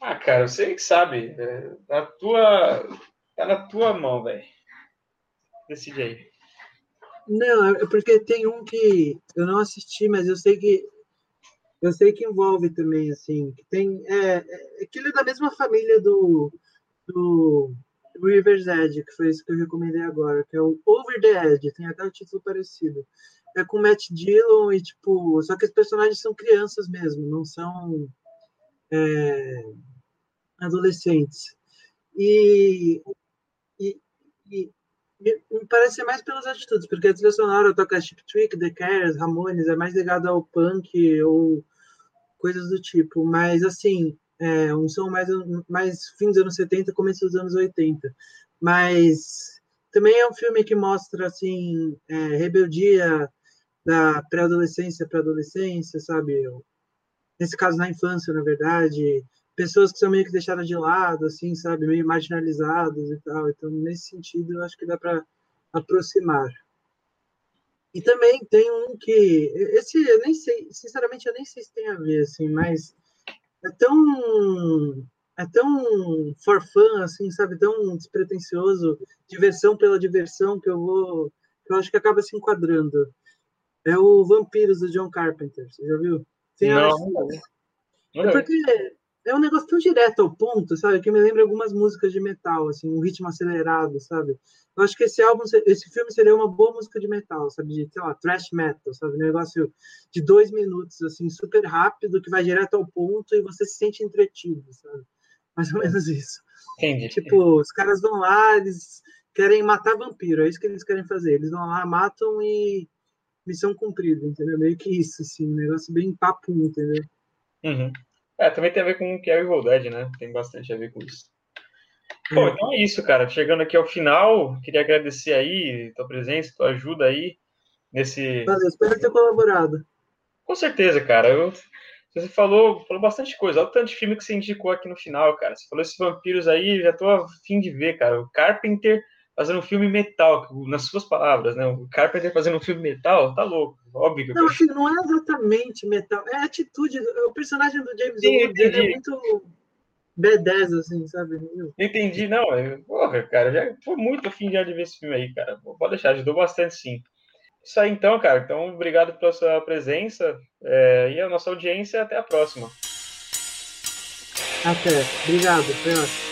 Ah, cara, você que sabe. É, na tua, tá na tua mão, velho. Decide aí. Não, é porque tem um que eu não assisti, mas eu sei que eu sei que envolve também, assim, que tem. É, é, é da mesma família do, do River's Edge, que foi isso que eu recomendei agora, que é o Over the Edge, tem até um título parecido. É com Matt Dillon e, tipo, só que os personagens são crianças mesmo, não são é, adolescentes. E, e, e, me parece mais pelas atitudes, porque a trilha sonora toca Chip Trick, The Cares, Ramones, é mais ligado ao punk ou coisas do tipo, mas assim, é um som mais, mais fim dos anos 70, começo dos anos 80. Mas também é um filme que mostra, assim, é, rebeldia da pré-adolescência para adolescência, sabe? Nesse caso, na infância, na verdade. Pessoas que são meio que deixadas de lado, assim, sabe? Meio marginalizadas e tal. Então, nesse sentido, eu acho que dá para aproximar. E também tem um que. Esse eu nem sei, sinceramente, eu nem sei se tem a ver, assim, mas é tão. É tão for fun, assim, sabe? Tão despretensioso, diversão pela diversão, que eu vou. Que eu acho que acaba se enquadrando. É o Vampiros do John Carpenter, você já viu? Tem não. É porque é um negócio tão direto ao ponto, sabe? Que me lembra algumas músicas de metal, assim, um ritmo acelerado, sabe? Eu acho que esse álbum, esse filme seria uma boa música de metal, sabe? De, sei lá, thrash metal, sabe? Um negócio de dois minutos, assim, super rápido, que vai direto ao ponto e você se sente entretido, sabe? Mais ou menos isso. Entendi. Tipo, os caras vão lá, eles querem matar vampiro, é isso que eles querem fazer. Eles vão lá, matam e missão cumprida, entendeu? Meio que isso, assim, um negócio bem papo, entendeu? Uhum. É, também tem a ver com o que é Evil Dead, né? Tem bastante a ver com isso. Bom, então é isso, cara. Chegando aqui ao final, queria agradecer aí tua presença, tua ajuda aí nesse. Valeu, espero ter colaborado. Com certeza, cara. Eu... Você falou, falou bastante coisa. Olha o tanto de filme que você indicou aqui no final, cara. Você falou esses vampiros aí, já tô a fim de ver, cara. O Carpenter fazendo um filme metal, nas suas palavras, né? O Carpenter fazendo um filme metal, tá louco, óbvio. Não, assim, não é exatamente metal, é a atitude, o personagem do James Bond é muito B10, assim, sabe? Entendi, não, porra, cara, já foi muito afim de ver esse filme aí, cara, pode deixar, ajudou bastante, sim. Isso aí, então, cara, então, obrigado pela sua presença é, e a nossa audiência, até a próxima. Até, obrigado, foi ótimo.